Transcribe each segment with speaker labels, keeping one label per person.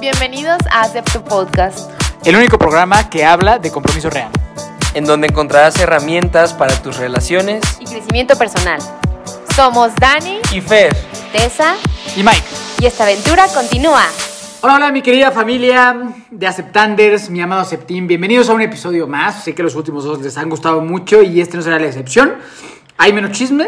Speaker 1: Bienvenidos a Acepto Podcast.
Speaker 2: El único programa que habla de compromiso real.
Speaker 3: en donde encontrarás herramientas para tus relaciones
Speaker 1: Y crecimiento personal. Somos Dani,
Speaker 3: y Fer.
Speaker 1: Tessa
Speaker 2: Y Mike.
Speaker 1: y esta aventura continúa.
Speaker 2: Hola, hola, mi querida familia de Aceptanders, mi amado Septim. Bienvenidos a un episodio más. Sé que los últimos dos les han gustado mucho y este no será la excepción. Hay menos chisme,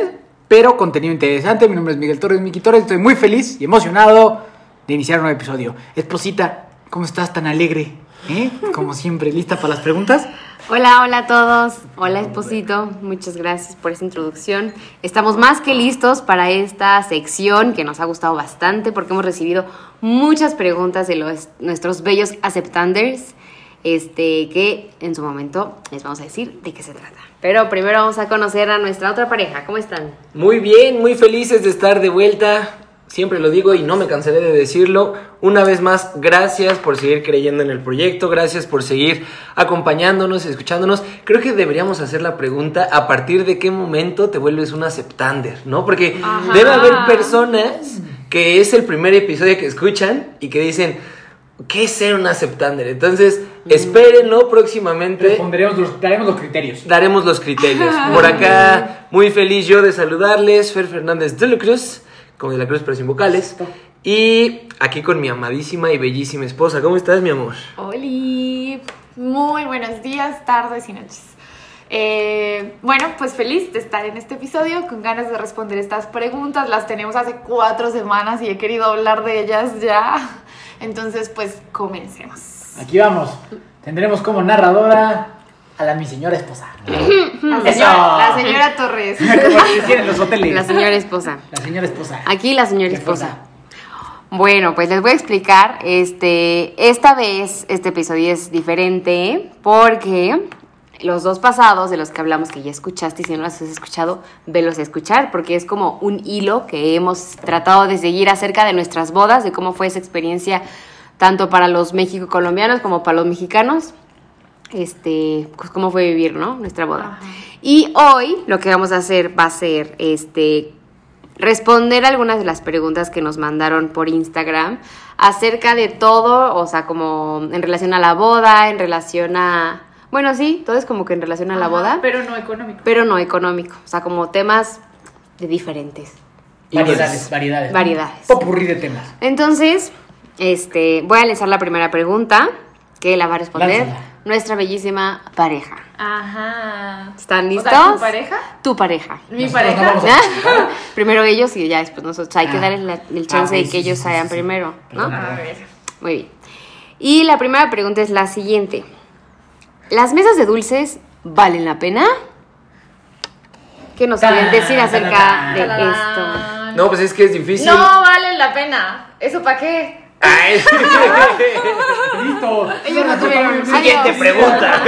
Speaker 2: pero contenido interesante. Mi nombre es Miguel Torres, Miki Torres. Estoy muy feliz y emocionado de iniciar un nuevo episodio. Esposita, ¿cómo estás tan alegre? ¿Eh? Como siempre, ¿lista para las preguntas?
Speaker 4: Hola, hola a todos. Hola, esposito. Muchas gracias por esta introducción. Estamos más que listos para esta sección que nos ha gustado bastante porque hemos recibido muchas preguntas de los, nuestros bellos aceptanders. Este, que en su momento les vamos a decir de qué se trata. Pero primero vamos a conocer a nuestra otra pareja. ¿Cómo están?
Speaker 3: Muy bien, muy felices de estar de vuelta. Siempre lo digo y no me cansaré de decirlo. Una vez más, gracias por seguir creyendo en el proyecto, gracias por seguir acompañándonos, escuchándonos. Creo que deberíamos hacer la pregunta a partir de qué momento te vuelves un aceptander, ¿no? Porque debe haber personas que es el primer episodio que escuchan y que dicen, ¿qué es ser un aceptander? Entonces, espérenlo próximamente.
Speaker 2: Responderemos los, daremos los criterios.
Speaker 3: daremos los criterios. Por acá, muy feliz yo de saludarles, Fer Fernández de la Cruz, como de la Cruz pero sin vocales. Y aquí con mi amadísima y bellísima esposa. ¿Cómo estás, mi amor?
Speaker 5: Oli, muy buenos días, tardes y noches. Eh, bueno, pues feliz de estar en este episodio, con ganas de responder estas preguntas. Las tenemos hace cuatro semanas y he querido hablar de ellas ya. Entonces, pues comencemos.
Speaker 2: Aquí vamos. Tendremos como narradora a la mi señora esposa.
Speaker 5: La señora, la señora Torres.
Speaker 2: Como en los hoteles.
Speaker 4: La señora esposa.
Speaker 2: La señora esposa.
Speaker 4: Aquí la señora
Speaker 2: Esposa.
Speaker 4: esposa. Bueno, pues les voy a explicar. Este, esta vez este episodio es diferente porque los dos pasados de los que hablamos que ya escuchaste y si no los has escuchado, velos a escuchar porque es como un hilo que hemos tratado de seguir acerca de nuestras bodas, de cómo fue esa experiencia tanto para los México colombianos como para los mexicanos. Este, pues cómo fue vivir, ¿no? Nuestra boda. Y hoy lo que vamos a hacer va a ser este responder algunas de las preguntas que nos mandaron por Instagram acerca de todo, o sea, como en relación a la boda, en relación a... Bueno, sí, todo es como que en relación a la boda, pero,
Speaker 5: Pero no económico.
Speaker 4: no económico, o sea, como temas de diferentes.
Speaker 2: Variedades, variedades. ¿no?
Speaker 4: Variedades.
Speaker 2: Popurrí de temas.
Speaker 4: Entonces, este, voy a lanzar la primera pregunta que la va a responder
Speaker 2: Lánzala.
Speaker 4: nuestra bellísima pareja.
Speaker 5: Ajá.
Speaker 4: ¿Están
Speaker 5: O
Speaker 4: listos?
Speaker 5: sea, ¿tu pareja?
Speaker 4: Tu pareja.
Speaker 5: Mi
Speaker 2: Nosotros
Speaker 5: pareja.
Speaker 2: a-
Speaker 4: primero ellos y ya después nosotros. Hay que
Speaker 2: Ah.
Speaker 4: darles la- el chance
Speaker 2: Ah,
Speaker 4: de que
Speaker 2: sí,
Speaker 4: ellos
Speaker 2: sí,
Speaker 4: hagan primero, ¿no?
Speaker 5: A ver.
Speaker 4: Muy bien. Y la primera pregunta es la siguiente. ¿Las mesas de dulces valen la pena? ¿Qué nos quieren decir acerca
Speaker 2: tan,
Speaker 4: de esto?
Speaker 3: No, pues es que es difícil.
Speaker 5: No vale la pena. ¿Eso para qué?
Speaker 3: Ay.
Speaker 2: Listo.
Speaker 5: Ellos no tuvieron.
Speaker 3: Siguiente pregunta.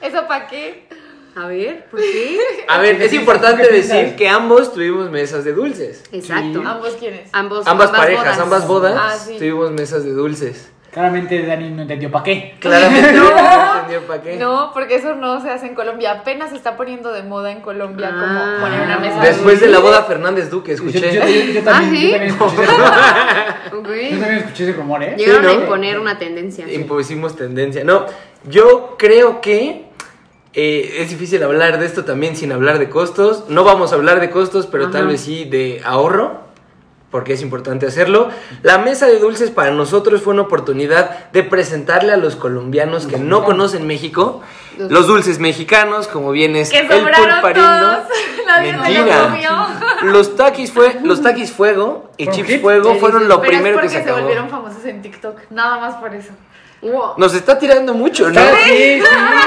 Speaker 5: ¿Eso para qué?
Speaker 4: A ver, ¿por qué?
Speaker 3: A ver, es importante decir que ambos tuvimos mesas de dulces.
Speaker 4: Exacto.
Speaker 5: ¿Ambos quiénes?
Speaker 4: Ambos,
Speaker 3: Ambas parejas,
Speaker 4: bodas.
Speaker 3: ambas bodas,
Speaker 5: Ah, sí.
Speaker 3: tuvimos mesas de dulces.
Speaker 2: Claramente Dani no entendió para qué.
Speaker 3: Claramente no entendió para qué.
Speaker 5: No, porque eso no se hace en Colombia. Apenas se está poniendo de moda en Colombia
Speaker 4: Ah.
Speaker 5: como poner una mesa.
Speaker 3: Después de la boda Fernández Duque,
Speaker 2: Yo, yo-
Speaker 3: escuché.
Speaker 2: yo- yo también,
Speaker 4: ¿Ah, sí?
Speaker 2: yo también escuché ese. Yo también escuché ese rumor, ¿eh?
Speaker 4: Llegaron
Speaker 3: ¿no?
Speaker 4: a imponer una tendencia.
Speaker 3: Impusimos tendencia. No, yo creo que eh, es difícil hablar de esto también sin hablar de costos. No vamos a hablar de costos, pero
Speaker 4: Ajá.
Speaker 3: tal vez sí de ahorro, porque es importante hacerlo. La mesa de dulces para nosotros fue una oportunidad de presentarle a los colombianos que no conocen México
Speaker 4: Los-
Speaker 3: dulces mexicanos, como bien es
Speaker 5: Que
Speaker 3: el pulparindo.
Speaker 5: lo
Speaker 3: Mentira.
Speaker 5: comió.
Speaker 3: Los taquis fue, los taquis fuego y
Speaker 2: ¿Fueron
Speaker 3: chips fuego fueron lo
Speaker 5: Pero
Speaker 3: primero
Speaker 5: es
Speaker 3: que
Speaker 5: porque
Speaker 3: se
Speaker 5: se,
Speaker 3: acabó.
Speaker 5: volvieron famosos en TikTok. Nada más por eso.
Speaker 4: Wow.
Speaker 3: Nos está tirando mucho, ¿no?
Speaker 2: Sí, sí.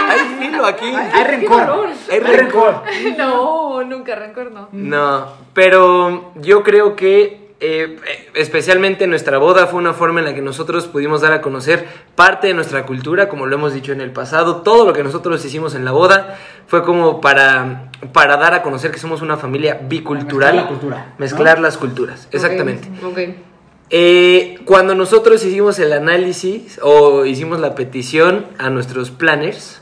Speaker 3: Hay filo aquí.
Speaker 2: Hay, hay rencor.
Speaker 3: Hay rencor.
Speaker 5: No, nunca rencor no.
Speaker 3: No, pero yo creo que eh, eh, especialmente nuestra boda fue una forma en la que nosotros pudimos dar a conocer parte de nuestra cultura, como lo hemos dicho en el pasado. Todo lo que nosotros hicimos en la boda fue como para, para dar a conocer que somos una familia bicultural.
Speaker 2: Mezclar la cultura, ¿no?
Speaker 3: Mezclar las culturas, exactamente. Eh, cuando nosotros hicimos el análisis o hicimos la petición a nuestros planners,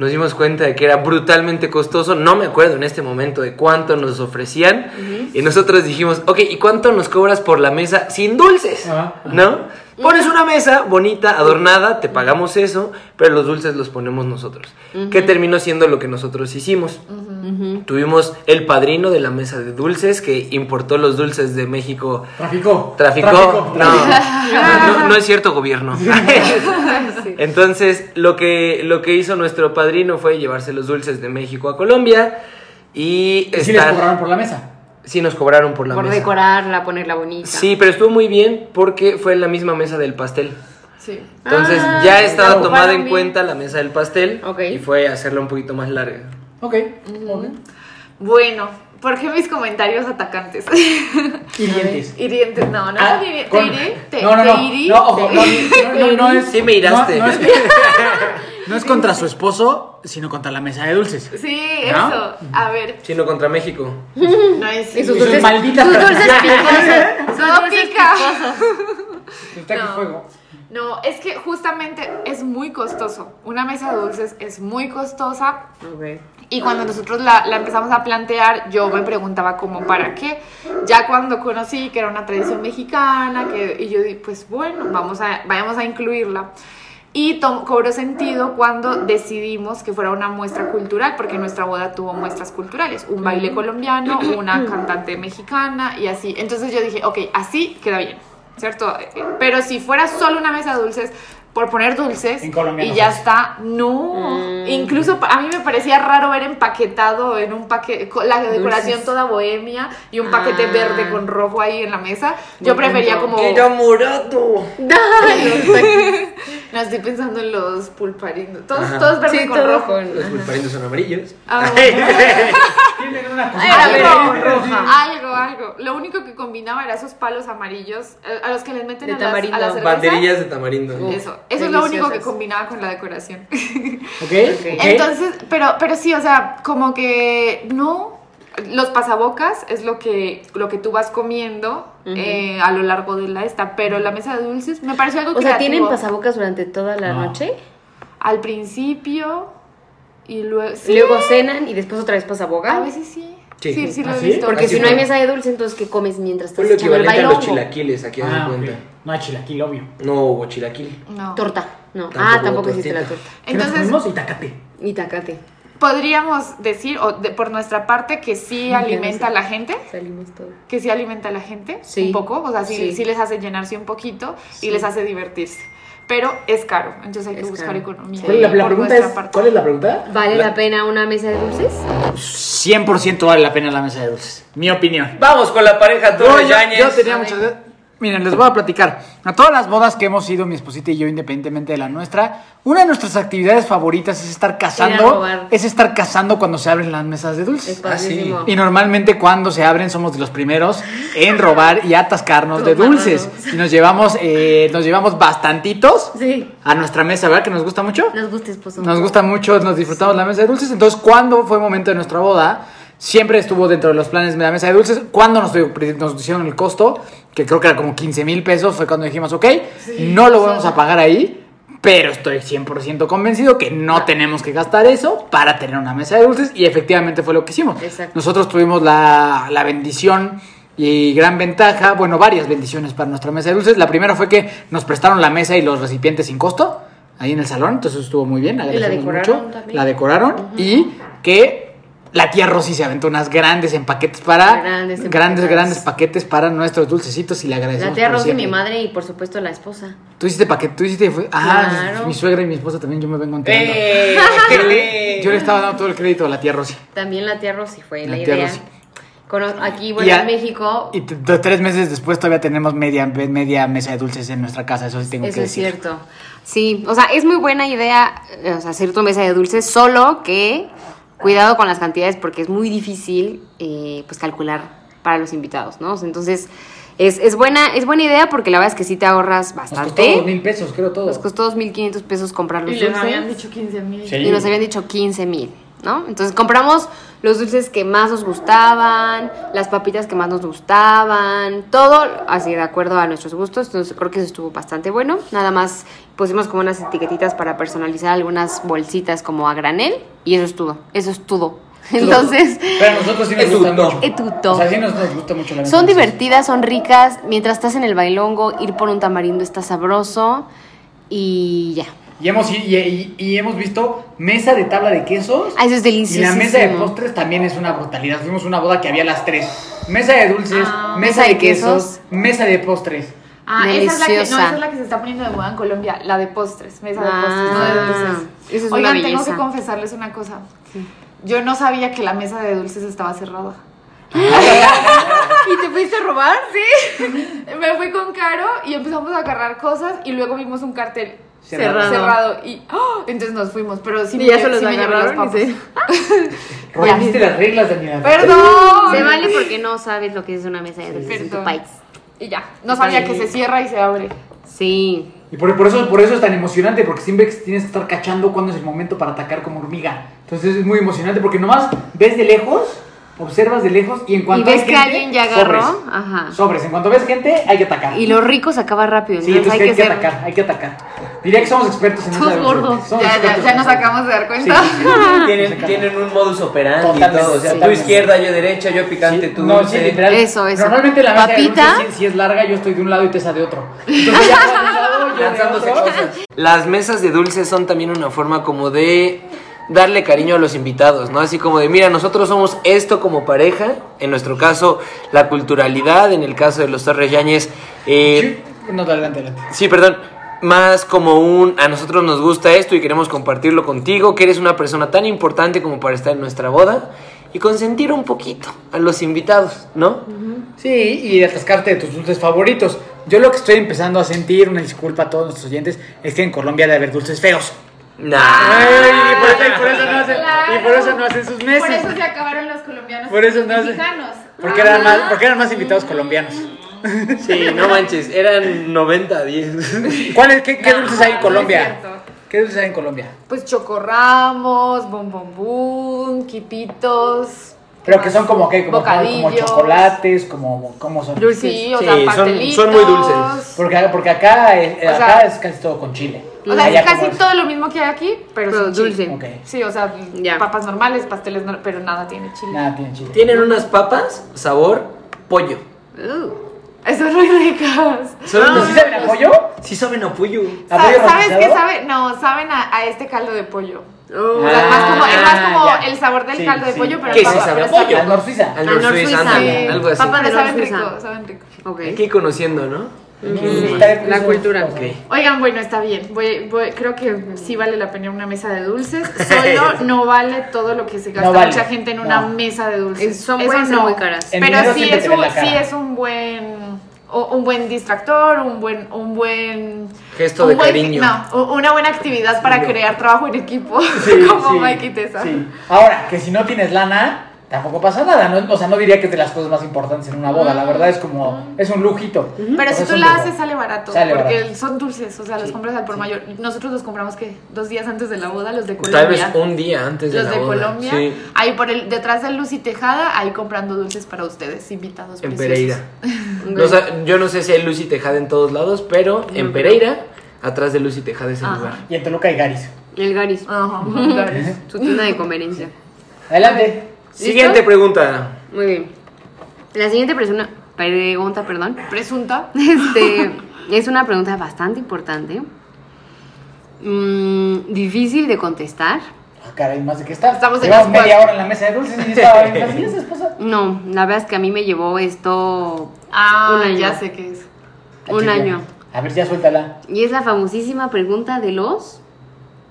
Speaker 3: nos dimos cuenta de que era brutalmente costoso. No me acuerdo en este momento de cuánto nos ofrecían. Y nosotros dijimos, ok, ¿y cuánto nos cobras por la mesa sin dulces?
Speaker 2: Ajá.
Speaker 3: ¿No? Pones una mesa bonita, adornada, te pagamos eso, pero los dulces los ponemos nosotros. Que terminó siendo lo que nosotros hicimos. Tuvimos el padrino de la mesa de dulces que importó los dulces de México.
Speaker 2: Traficó.
Speaker 3: Traficó. No, no, no es cierto, gobierno. Entonces, lo que, lo que hizo nuestro padrino fue llevarse los dulces de México a Colombia y
Speaker 2: ¿Y si les
Speaker 3: estar-
Speaker 2: cobraron por la mesa?
Speaker 3: Sí, nos cobraron por la
Speaker 4: Por
Speaker 3: mesa.
Speaker 4: decorarla, ponerla bonita.
Speaker 3: Sí, pero estuvo muy bien porque fue en la misma mesa del pastel.
Speaker 5: Sí.
Speaker 3: Entonces
Speaker 4: Ah,
Speaker 3: ya estaba tomada en cuenta la mesa del pastel y fue hacerla un poquito más larga.
Speaker 2: Ok. ok.
Speaker 5: Bueno, ¿por qué mis comentarios atacantes?
Speaker 2: Hirientes.
Speaker 5: Hirientes, no, no,
Speaker 2: Ah,
Speaker 5: te te iré, te,
Speaker 2: no, no,
Speaker 5: te
Speaker 2: no,
Speaker 5: irí,
Speaker 2: no, ojo,
Speaker 5: te-
Speaker 2: no, no, no, no es,
Speaker 3: Sí me iraste.
Speaker 2: No, no es, no es contra su esposo, sino contra la mesa de dulces.
Speaker 5: Sí,
Speaker 2: ¿No?
Speaker 5: eso. A ver,
Speaker 3: Sino contra México.
Speaker 5: no es.
Speaker 4: Y sus dulces,
Speaker 2: malditas
Speaker 4: sus dulces picosos.
Speaker 5: No pica.
Speaker 2: Está
Speaker 5: No.
Speaker 2: fuego.
Speaker 5: No, es que justamente es muy costoso. Una mesa de dulces es muy costosa.
Speaker 4: Ok.
Speaker 5: Y cuando nosotros la, la empezamos a plantear, yo me preguntaba como para qué. Ya cuando conocí que era una tradición mexicana, que, y yo dije, pues bueno, vamos a, vayamos a incluirla. Y cobró sentido cuando decidimos que fuera una muestra cultural, porque nuestra boda tuvo muestras culturales, un baile colombiano, una cantante mexicana y así. Entonces yo dije, ok, así queda bien, ¿cierto? Pero si fuera solo una mesa de dulces, por poner dulces
Speaker 2: En Colombia
Speaker 5: y
Speaker 2: no
Speaker 5: ya está, no. Incluso pa- a mí me parecía raro ver empaquetado en un paquete, con la decoración
Speaker 4: Dulces.
Speaker 5: toda bohemia y un paquete
Speaker 4: Ah.
Speaker 5: verde con rojo ahí en la mesa. Yo prefería como...
Speaker 3: morato!
Speaker 5: No estoy pensando en los pulparinos. Todos,
Speaker 3: Ajá.
Speaker 5: todos verde
Speaker 4: Sí,
Speaker 5: con
Speaker 4: todo
Speaker 5: rojo.
Speaker 4: con-
Speaker 3: Los pulparindos son amarillos.
Speaker 5: Ah,
Speaker 2: Tienen una
Speaker 5: Ay,
Speaker 2: cosita
Speaker 5: algo,
Speaker 4: roja.
Speaker 5: algo, algo. Lo único que combinaba era esos palos amarillos eh, a los que les meten
Speaker 4: De
Speaker 5: a las, a las cervezas.
Speaker 3: Banderillas de tamarindo.
Speaker 4: Uf.
Speaker 5: Eso, eso es lo único que combinaba con la decoración.
Speaker 2: ¿Ok? ok.
Speaker 5: Entonces, pero, pero sí, o sea, como que no. Los pasabocas es lo que, lo que tú vas comiendo eh, a lo largo de la esta, pero la mesa de dulces me pareció algo
Speaker 4: O sea, ¿tienen
Speaker 5: creativo.
Speaker 4: pasabocas durante toda la
Speaker 2: No.
Speaker 4: noche?
Speaker 5: Al principio y luego. Sí,
Speaker 4: Luego cenan y después otra vez pasaboca.
Speaker 5: a veces sí.
Speaker 3: Sí.
Speaker 5: Sí, sí, lo
Speaker 2: ¿Ah,
Speaker 5: he visto.
Speaker 4: Porque
Speaker 3: Así
Speaker 4: si no hay
Speaker 3: fue.
Speaker 4: mesa de dulce, entonces ¿qué comes mientras
Speaker 3: Fue
Speaker 4: estás
Speaker 3: lo
Speaker 4: echando el
Speaker 3: equivalente a los chilaquiles, aquí
Speaker 2: Ah, ok.
Speaker 3: cuenta.
Speaker 2: No hay chilaquil, obvio.
Speaker 3: No hubo chilaquil.
Speaker 5: No.
Speaker 4: Torta. No.
Speaker 3: Tampoco
Speaker 4: ah, tampoco existe la torta.
Speaker 2: ¿Qué nos
Speaker 5: Entonces,
Speaker 2: comimos? Itacate.
Speaker 4: Y tacate.
Speaker 5: Podríamos decir, o de- por nuestra parte, que sí
Speaker 4: no
Speaker 5: alimenta
Speaker 4: sé.
Speaker 5: a la gente.
Speaker 4: Salimos todos.
Speaker 5: que sí alimenta a la gente
Speaker 4: Sí.
Speaker 5: un poco, o sea, sí,
Speaker 4: Sí.
Speaker 5: sí les hace llenarse un poquito
Speaker 4: Sí.
Speaker 5: y les hace divertirse. Pero es caro, entonces hay que
Speaker 4: Es
Speaker 5: buscar
Speaker 4: caro.
Speaker 5: economía.
Speaker 2: ¿Cuál es la, pregunta?
Speaker 5: nuestra
Speaker 2: Es,
Speaker 5: parte.
Speaker 2: ¿Cuál es la pregunta?
Speaker 4: ¿Vale
Speaker 3: La-
Speaker 4: la pena una mesa de dulces?
Speaker 2: 100% vale la pena la mesa de dulces. Mi opinión.
Speaker 3: Vamos con la pareja Torres
Speaker 2: yo-
Speaker 3: Yáñez.
Speaker 2: yo tenía muchas Miren, les voy a platicar. A todas las bodas que hemos ido, mi esposita y yo, independientemente de la nuestra, una de nuestras actividades favoritas es estar cazando. Es estar cazando cuando se abren las mesas de
Speaker 4: Es
Speaker 2: dulces.
Speaker 4: padrísimo.
Speaker 2: Y normalmente cuando se abren somos los primeros en robar y atascarnos de dulces. Y nos llevamos, eh, nos llevamos bastantitos
Speaker 4: Sí.
Speaker 2: a nuestra mesa, ¿verdad? Que nos gusta mucho.
Speaker 4: Nos gusta, esposo.
Speaker 2: Nos gusta mucho, nos disfrutamos la mesa de dulces. Entonces, cuando fue momento de nuestra boda, siempre estuvo dentro de los planes de la mesa de dulces. Cuando nos, nos hicieron el costo, que creo que era como 15 mil pesos, fue cuando dijimos, ok, no lo vamos a pagar ahí. Pero estoy 100% convencido que no tenemos que gastar eso para tener una mesa de dulces y efectivamente fue lo que hicimos.
Speaker 4: Exacto.
Speaker 2: Nosotros tuvimos la, la bendición y gran ventaja, bueno, varias bendiciones para nuestra mesa de dulces. La primera fue que nos prestaron la mesa y los recipientes sin costo ahí en el salón, entonces estuvo muy bien. agradecemos
Speaker 4: decoraron
Speaker 2: mucho.
Speaker 4: también.
Speaker 2: La decoraron y que la tía Rosy se aventó unas grandes empaquetes para
Speaker 4: Grandes
Speaker 2: grandes,
Speaker 4: empaquetadas.
Speaker 2: grandes paquetes para nuestros dulcecitos y le agradecemos.
Speaker 4: La tía Rosy, mi madre y por supuesto la esposa.
Speaker 2: Tú hiciste paquete, tú hiciste, fue- ah,
Speaker 4: Claro.
Speaker 2: mi suegra y mi esposa también, yo me vengo enterando.
Speaker 3: ¡Eh!
Speaker 2: Yo le estaba dando todo el crédito a la tía Rosy.
Speaker 4: También la tía Rosy fue
Speaker 2: La
Speaker 4: la,
Speaker 2: tía
Speaker 4: idea.
Speaker 2: Rosy.
Speaker 4: Aquí, bueno,
Speaker 2: a-
Speaker 4: en México,
Speaker 2: Y tres meses después todavía tenemos media, media mesa de dulces en nuestra casa, eso sí tengo
Speaker 4: eso
Speaker 2: que
Speaker 4: es
Speaker 2: decir.
Speaker 4: cierto. Sí, o sea, es muy buena idea eh, o sea, hacer tu mesa de dulces, solo que cuidado con las cantidades porque es muy difícil eh, pues calcular para los invitados, ¿no? Entonces, es, es, buena, es buena idea porque la verdad es que sí te ahorras
Speaker 2: Nos costó dos
Speaker 4: bastante.
Speaker 2: mil pesos, creo todo.
Speaker 4: Nos costó 2.500 pesos comprar los
Speaker 5: Y les
Speaker 4: dulces.
Speaker 5: habían dicho 15 mil.
Speaker 2: Sí.
Speaker 4: Y nos habían dicho 15 mil, ¿no? Entonces compramos los dulces que más nos gustaban, las papitas que más nos gustaban, todo así de acuerdo a nuestros gustos. Entonces creo que eso estuvo bastante bueno. Nada más pusimos como unas etiquetitas para personalizar algunas bolsitas como a granel y eso es todo. Eso es todo. Entonces,
Speaker 2: Pero a nosotros sí nos gusta mucho.
Speaker 4: Etuto.
Speaker 2: O sea, sí nos, nos gusta mucho la
Speaker 4: son divertidas, son ricas. Mientras estás en el bailongo, ir por un tamarindo está sabroso. Y ya.
Speaker 2: Y hemos, y, y- y hemos visto mesa de tabla de quesos.
Speaker 4: Ah, eso es
Speaker 2: Y la
Speaker 4: delicioso.
Speaker 2: mesa de postres también es una brutalidad. Fuimos a una boda que había las tres. Mesa de dulces,
Speaker 5: Ah.
Speaker 2: mesa,
Speaker 4: Mesa de
Speaker 2: de quesos,
Speaker 4: quesos.
Speaker 2: mesa de postres.
Speaker 5: Ah, esa es, la que, no,
Speaker 4: Deliciosa.
Speaker 5: esa es la que se está poniendo de moda en Colombia, la de postres, mesa de
Speaker 4: Ah,
Speaker 5: postres, no de dulces.
Speaker 4: esa es una
Speaker 5: Oigan, tengo que confesarles una cosa. Yo no sabía que la mesa de dulces estaba cerrada.
Speaker 4: ¿Y te fuiste a robar?
Speaker 5: Sí, me fui con Caro y empezamos a agarrar cosas y luego vimos un cartel
Speaker 2: Cerrado.
Speaker 5: cerrado, y ¡oh! entonces nos fuimos, pero sí
Speaker 4: Y
Speaker 5: me,
Speaker 4: ya se los
Speaker 5: sí me llevé los papas.
Speaker 2: Rompiste las reglas, Daniela.
Speaker 5: Perdón.
Speaker 4: Se vale porque no sabes lo que es una mesa de dulces en tu país.
Speaker 5: Y ya, no sabía que se cierra y se abre.
Speaker 4: Sí.
Speaker 2: Y por, por eso, por eso es tan emocionante, porque siempre tienes que estar cachando cuándo es el momento para atacar como hormiga. Entonces es muy emocionante porque nomás ves de lejos, observas de lejos y en
Speaker 4: Y
Speaker 2: cuanto
Speaker 4: ves
Speaker 2: hay
Speaker 4: que
Speaker 2: gente,
Speaker 4: alguien ya agarró.
Speaker 2: sobres.
Speaker 4: Ajá.
Speaker 2: Sobres, en cuanto ves gente, hay que atacar.
Speaker 4: Y lo rico se acaba rápido.
Speaker 2: Sí,
Speaker 4: entonces
Speaker 2: entonces hay que,
Speaker 4: ser-
Speaker 2: atacar, hay que atacar. Diría que somos expertos en esa-
Speaker 4: gordos.
Speaker 5: Ya, ya, ya nos
Speaker 2: esa-
Speaker 5: acabamos de dar cuenta.
Speaker 2: sí, sí.
Speaker 3: Tienen, tienen un modus operandi y todo. O sea, tú izquierda, yo derecha, yo picante, tú
Speaker 2: No, literal.
Speaker 4: Eso, eso.
Speaker 2: Normalmente la mesa de
Speaker 4: Papita.
Speaker 2: dulces, si, si es larga, yo estoy de un lado y Tessa de otro. Entonces ya de un lado, yo de
Speaker 3: lanzándose
Speaker 2: otro.
Speaker 3: cosas. Las mesas de dulces son también una forma como de darle cariño a los invitados, ¿no? Así como de, mira, nosotros somos esto como pareja, en nuestro caso la culturalidad, en el caso de los Torres Yáñez, eh,
Speaker 2: No, adelante, adelante.
Speaker 3: sí, perdón, más como un, a nosotros nos gusta esto y queremos compartirlo contigo, que eres una persona tan importante como para estar en nuestra boda y consentir un poquito a los invitados, ¿no?
Speaker 2: Sí, y atascarte de tus dulces favoritos. Yo lo que estoy empezando a sentir, una disculpa a todos nuestros oyentes, es que en Colombia debe haber dulces feos.
Speaker 3: Nah.
Speaker 2: Ay, y, por, y por eso no hacen,
Speaker 5: Claro.
Speaker 2: y por eso no hacen sus
Speaker 5: Por
Speaker 2: meses.
Speaker 5: eso se acabaron los colombianos
Speaker 2: Por eso no hacen-. Porque eran, más, porque eran más invitados colombianos.
Speaker 3: Sí, no manches, eran 90 a 10.
Speaker 2: ¿Cuál es, qué, qué dulces hay en Colombia? ¿Qué dulces hay en Colombia?
Speaker 5: Pues chocorramos, bombombón, quipitos.
Speaker 2: Pero que son como que como, como chocolates, como, como son.
Speaker 5: Sí, o
Speaker 3: Sí,
Speaker 5: sea,
Speaker 3: son-
Speaker 5: pastelitos.
Speaker 3: son muy dulces.
Speaker 2: Porque, porque acá, eh,
Speaker 5: O sea-
Speaker 2: acá es casi todo con chile.
Speaker 5: O sea, es casi
Speaker 2: como es.
Speaker 5: todo lo mismo que hay aquí, pero,
Speaker 4: Pero
Speaker 5: sin chile.
Speaker 4: dulce.
Speaker 2: Ok.
Speaker 5: Sí, o sea,
Speaker 4: Ya.
Speaker 5: papas normales, pasteles, no- pero nada tiene chile.
Speaker 2: Nada, tiene chile.
Speaker 3: Tienen unas papas sabor pollo.
Speaker 4: Uh.
Speaker 5: Esas muy ricas.
Speaker 3: Son
Speaker 2: ¿Y sí saben a pollo?
Speaker 3: Sí saben a pollo.
Speaker 2: ¿A
Speaker 5: Sa-
Speaker 2: pollo
Speaker 5: ¿Sabes qué sabe? No, saben a, a este caldo de pollo.
Speaker 4: Oh.
Speaker 5: O sea, es más como, es más como
Speaker 2: Ah, ya.
Speaker 5: el sabor del
Speaker 2: Sí,
Speaker 5: caldo de
Speaker 2: sí.
Speaker 5: pollo, pero
Speaker 3: ¿Qué
Speaker 5: en
Speaker 3: sí
Speaker 5: papa,
Speaker 3: sabe a pollo?
Speaker 2: Al North Suiza.
Speaker 3: Al
Speaker 4: Al
Speaker 3: North
Speaker 4: North
Speaker 3: Suiza,
Speaker 4: Suiza.
Speaker 3: ándale,
Speaker 5: Sí.
Speaker 3: algo así.
Speaker 4: Papa
Speaker 5: saben rico, saben rico.
Speaker 4: Ok.
Speaker 3: Hay que ir conociendo, ¿no?
Speaker 4: La cultura.
Speaker 5: Oigan, bueno, está bien. Voy, voy- creo que sí vale la pena una mesa de dulces. Solo no vale todo lo que se gasta
Speaker 2: No vale.
Speaker 5: mucha gente en una
Speaker 2: No.
Speaker 5: mesa de dulces.
Speaker 4: Es- son-
Speaker 5: Eso no.
Speaker 4: muy caras.
Speaker 2: En
Speaker 5: Pero sí es, un, sí es un buen un buen distractor, un buen un buen
Speaker 3: Gesto
Speaker 5: un
Speaker 3: de
Speaker 5: buen-
Speaker 3: cariño.
Speaker 5: No, una buena actividad para crear trabajo en equipo,
Speaker 2: Sí,
Speaker 5: como
Speaker 2: sí,
Speaker 5: Mike y Tessa.
Speaker 2: sí. Ahora, que si no tienes lana, tampoco pasa nada. ¿no? O sea, no diría que es de las cosas más importantes en una boda. La verdad es como, es un lujito.
Speaker 5: Pero
Speaker 2: O sea,
Speaker 5: si tú la haces sale barato,
Speaker 2: Sale
Speaker 5: porque
Speaker 2: barato.
Speaker 5: son dulces, o sea, los
Speaker 2: Sí,
Speaker 5: compras al por
Speaker 2: sí.
Speaker 5: mayor. Nosotros los compramos que dos días antes de la boda, los de Colombia.
Speaker 3: Tal vez un día antes de
Speaker 5: los
Speaker 3: la
Speaker 5: de
Speaker 3: boda.
Speaker 5: Colombia,
Speaker 3: Sí.
Speaker 5: ahí por el detrás de Luz y Tejada, ahí comprando dulces para ustedes, invitados
Speaker 3: En
Speaker 5: preciosos.
Speaker 3: Pereira. No yo no sé si hay luz y tejada en todos lados, pero en Pereira, atrás de luz y tejada es el
Speaker 5: Ajá.
Speaker 3: lugar.
Speaker 2: Y en Toluca hay Garis.
Speaker 4: El Garis.
Speaker 5: Ajá.
Speaker 4: Su tienda de conveniencia.
Speaker 2: Adelante.
Speaker 3: Siguiente pregunta.
Speaker 4: Muy bien. La siguiente persona, pregunta, perdón.
Speaker 5: Presunta.
Speaker 4: Este, es una pregunta bastante importante. Mm, difícil de contestar.
Speaker 2: Ah, caray, más de que está.
Speaker 5: Estamos en
Speaker 2: Llevamos
Speaker 5: las
Speaker 2: media
Speaker 5: cuatro.
Speaker 2: hora en la mesa de dulces y estaba bien fácil esa esposa.
Speaker 4: No, la verdad es que a mí me llevó esto
Speaker 5: Ah,
Speaker 4: un año.
Speaker 5: ya sé qué es.
Speaker 4: Un
Speaker 2: Aquí,
Speaker 4: año.
Speaker 2: A ver, ya suéltala.
Speaker 4: Y es la famosísima pregunta de los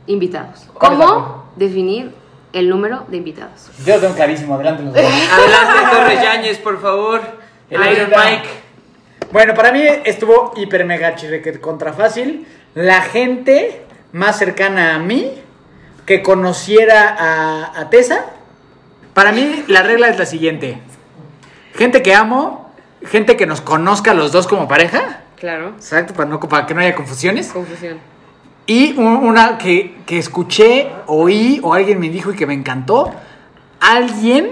Speaker 4: invitados.
Speaker 2: ¿Cuál es la
Speaker 4: ¿Cómo definir el número de invitados?
Speaker 2: Yo lo tengo clarísimo, adelante los dos.
Speaker 3: Adelante, Torres Yáñez, por favor.
Speaker 2: El
Speaker 3: Iron. Mike.
Speaker 2: Bueno, para mí estuvo hiper mega chirrequet contra fácil. La gente más cercana a mí que conociera a, a Tessa. Para mí la regla es la siguiente. Gente que amo, gente que nos conozca a los dos como pareja.
Speaker 4: Claro.
Speaker 2: Exacto, para, no, para que no haya confusiones.
Speaker 4: Confusión.
Speaker 2: Y un- una que, que escuché, oí o alguien me dijo y que me encantó. Alguien,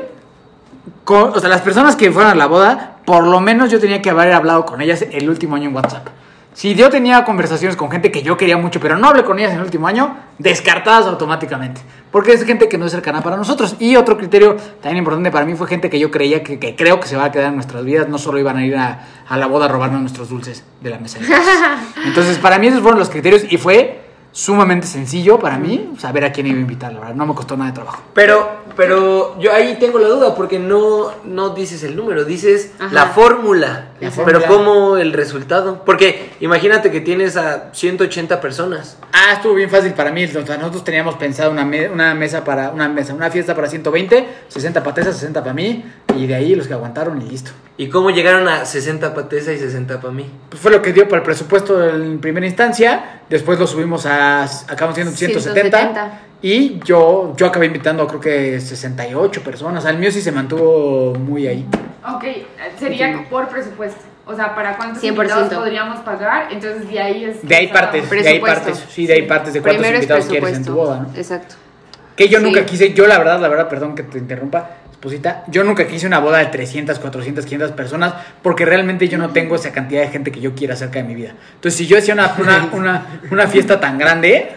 Speaker 2: con- o sea, las personas que fueron a la boda, por lo menos yo tenía que haber hablado con ellas el último año en WhatsApp. Si yo tenía conversaciones con gente que yo quería mucho, pero no hablé con ellas en el último año, descartadas automáticamente. Porque es gente que no es cercana para nosotros. Y otro criterio también importante para mí fue gente que yo creía que, que creo que se va a quedar en nuestras vidas. No solo iban a ir a, a la boda a robarnos nuestros dulces de la mesa. Entonces, para mí esos fueron los criterios y fue sumamente sencillo para mí saber a quién iba a invitar, la verdad. No me costó nada de trabajo.
Speaker 3: Pero, pero yo ahí tengo la duda porque no, no dices el número, dices
Speaker 4: Ajá.
Speaker 3: la fórmula. Pero. ¿cómo el resultado? Porque imagínate que tienes a 180 personas.
Speaker 2: Ah, estuvo bien fácil para mí. O sea, nosotros teníamos pensado una, me- una mesa para una mesa, una fiesta para 120, 60 para Tessa, 60 para mí, y de ahí los que aguantaron y listo.
Speaker 3: ¿Y cómo llegaron a 60 para Tessa y 60 para mí?
Speaker 2: Pues fue lo que dio para el presupuesto en primera instancia. Después lo subimos a. Acabamos siendo 170.
Speaker 4: 170.
Speaker 2: Y yo, yo acabé invitando, creo que 68 personas. Al mío sí se mantuvo muy ahí.
Speaker 5: Ok, sería por presupuesto. O sea, ¿para cuántos
Speaker 4: 100%.
Speaker 5: invitados podríamos pagar? Entonces, de ahí es...
Speaker 2: De ahí partes, de ahí partes. Sí, de ahí partes de cuántos
Speaker 4: Primero
Speaker 2: invitados quieres en tu boda, ¿no?
Speaker 4: Exacto.
Speaker 2: Que yo
Speaker 4: Sí.
Speaker 2: nunca quise, yo la verdad, la verdad, perdón que te interrumpa, esposita, yo nunca quise una boda de 300, 400, 500 personas porque realmente yo no tengo esa cantidad de gente que yo quiera cerca de mi vida. Entonces, si yo hacía una, una, una, una fiesta tan grande,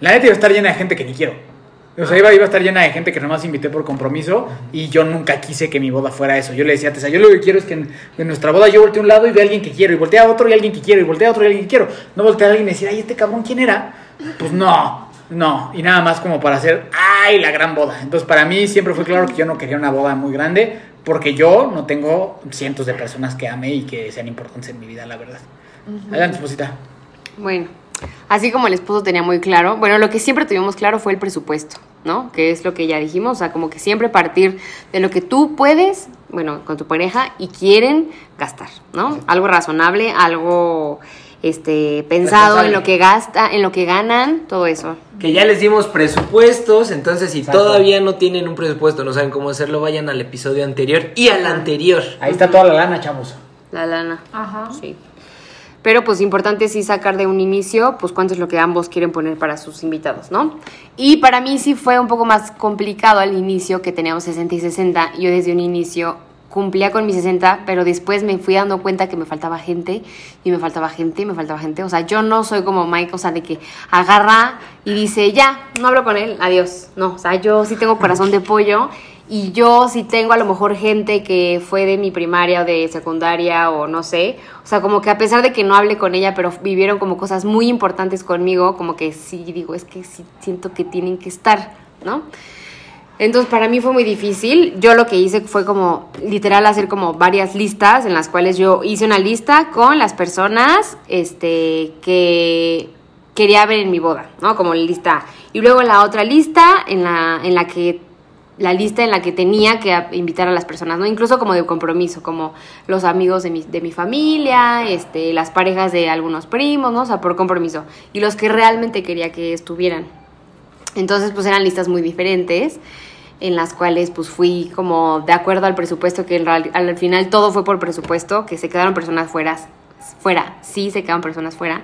Speaker 2: la neta iba a estar llena de gente que ni quiero. O sea, iba, iba a estar llena de gente que nomás invité por compromiso y yo nunca quise que mi boda fuera eso. Yo le decía a Tessa, yo lo que quiero es que en, en nuestra boda yo voltee a un lado y vea a alguien que quiero, y voltea a otro y a alguien que quiero, y voltea a otro y a alguien que quiero. No voltea a alguien y decir, ay, este cabrón, ¿quién era? Pues no, no. Y nada más como para hacer, ay, la gran boda. Entonces, para mí siempre fue claro que yo no quería una boda muy grande porque yo no tengo cientos de personas que ame y que sean importantes en mi vida, la verdad. Adelante, esposita.
Speaker 4: Bueno, así como el esposo tenía muy claro, bueno, lo que siempre tuvimos claro fue el presupuesto, ¿no? Que es lo que ya dijimos, o sea, como que siempre partir de lo que tú puedes, bueno, con tu pareja y quieren gastar, ¿no? Algo razonable, algo este pensado en lo que gasta, en lo que ganan, todo eso.
Speaker 3: Que ya les dimos presupuestos, entonces si
Speaker 2: Exacto.
Speaker 3: todavía no tienen un presupuesto, no saben cómo hacerlo, vayan al episodio anterior y al anterior.
Speaker 2: Ahí está toda la lana, chavos.
Speaker 4: La lana.
Speaker 5: Ajá.
Speaker 4: Sí. Pero pues importante sí sacar de un inicio, pues cuánto es lo que ambos quieren poner para sus invitados, ¿no? Y para mí sí fue un poco más complicado al inicio, que teníamos 60 y 60. Yo desde un inicio cumplía con mis 60, pero después me fui dando cuenta que me faltaba gente, y me faltaba gente, y me faltaba gente. O sea, yo no soy como Mike, o sea, de que agarra y dice, ya, no hablo con él, adiós. No, o sea, yo sí tengo corazón de pollo. Y yo sí tengo a lo mejor gente que fue de mi primaria o de secundaria o no sé. O sea, como que a pesar de que no hablé con ella, pero vivieron como cosas muy importantes conmigo, como que sí digo, es que sí siento que tienen que estar, ¿no? Entonces para mí fue muy difícil. Yo lo que hice fue como literal hacer como varias listas en las cuales yo hice una lista con las personas este, que quería ver en mi boda, ¿no? Como lista. Y luego la otra lista en la, en la que la lista en la que tenía que invitar a las personas, ¿no? Incluso como de compromiso, como los amigos de mi, de mi familia, este, las parejas de algunos primos, ¿no? O sea, por compromiso. Y los que realmente quería que estuvieran. Entonces, pues eran listas muy diferentes, en las cuales pues fui como de acuerdo al presupuesto, que en real- al final todo fue por presupuesto, que se quedaron personas fuera, fuera, sí se quedaron personas fuera,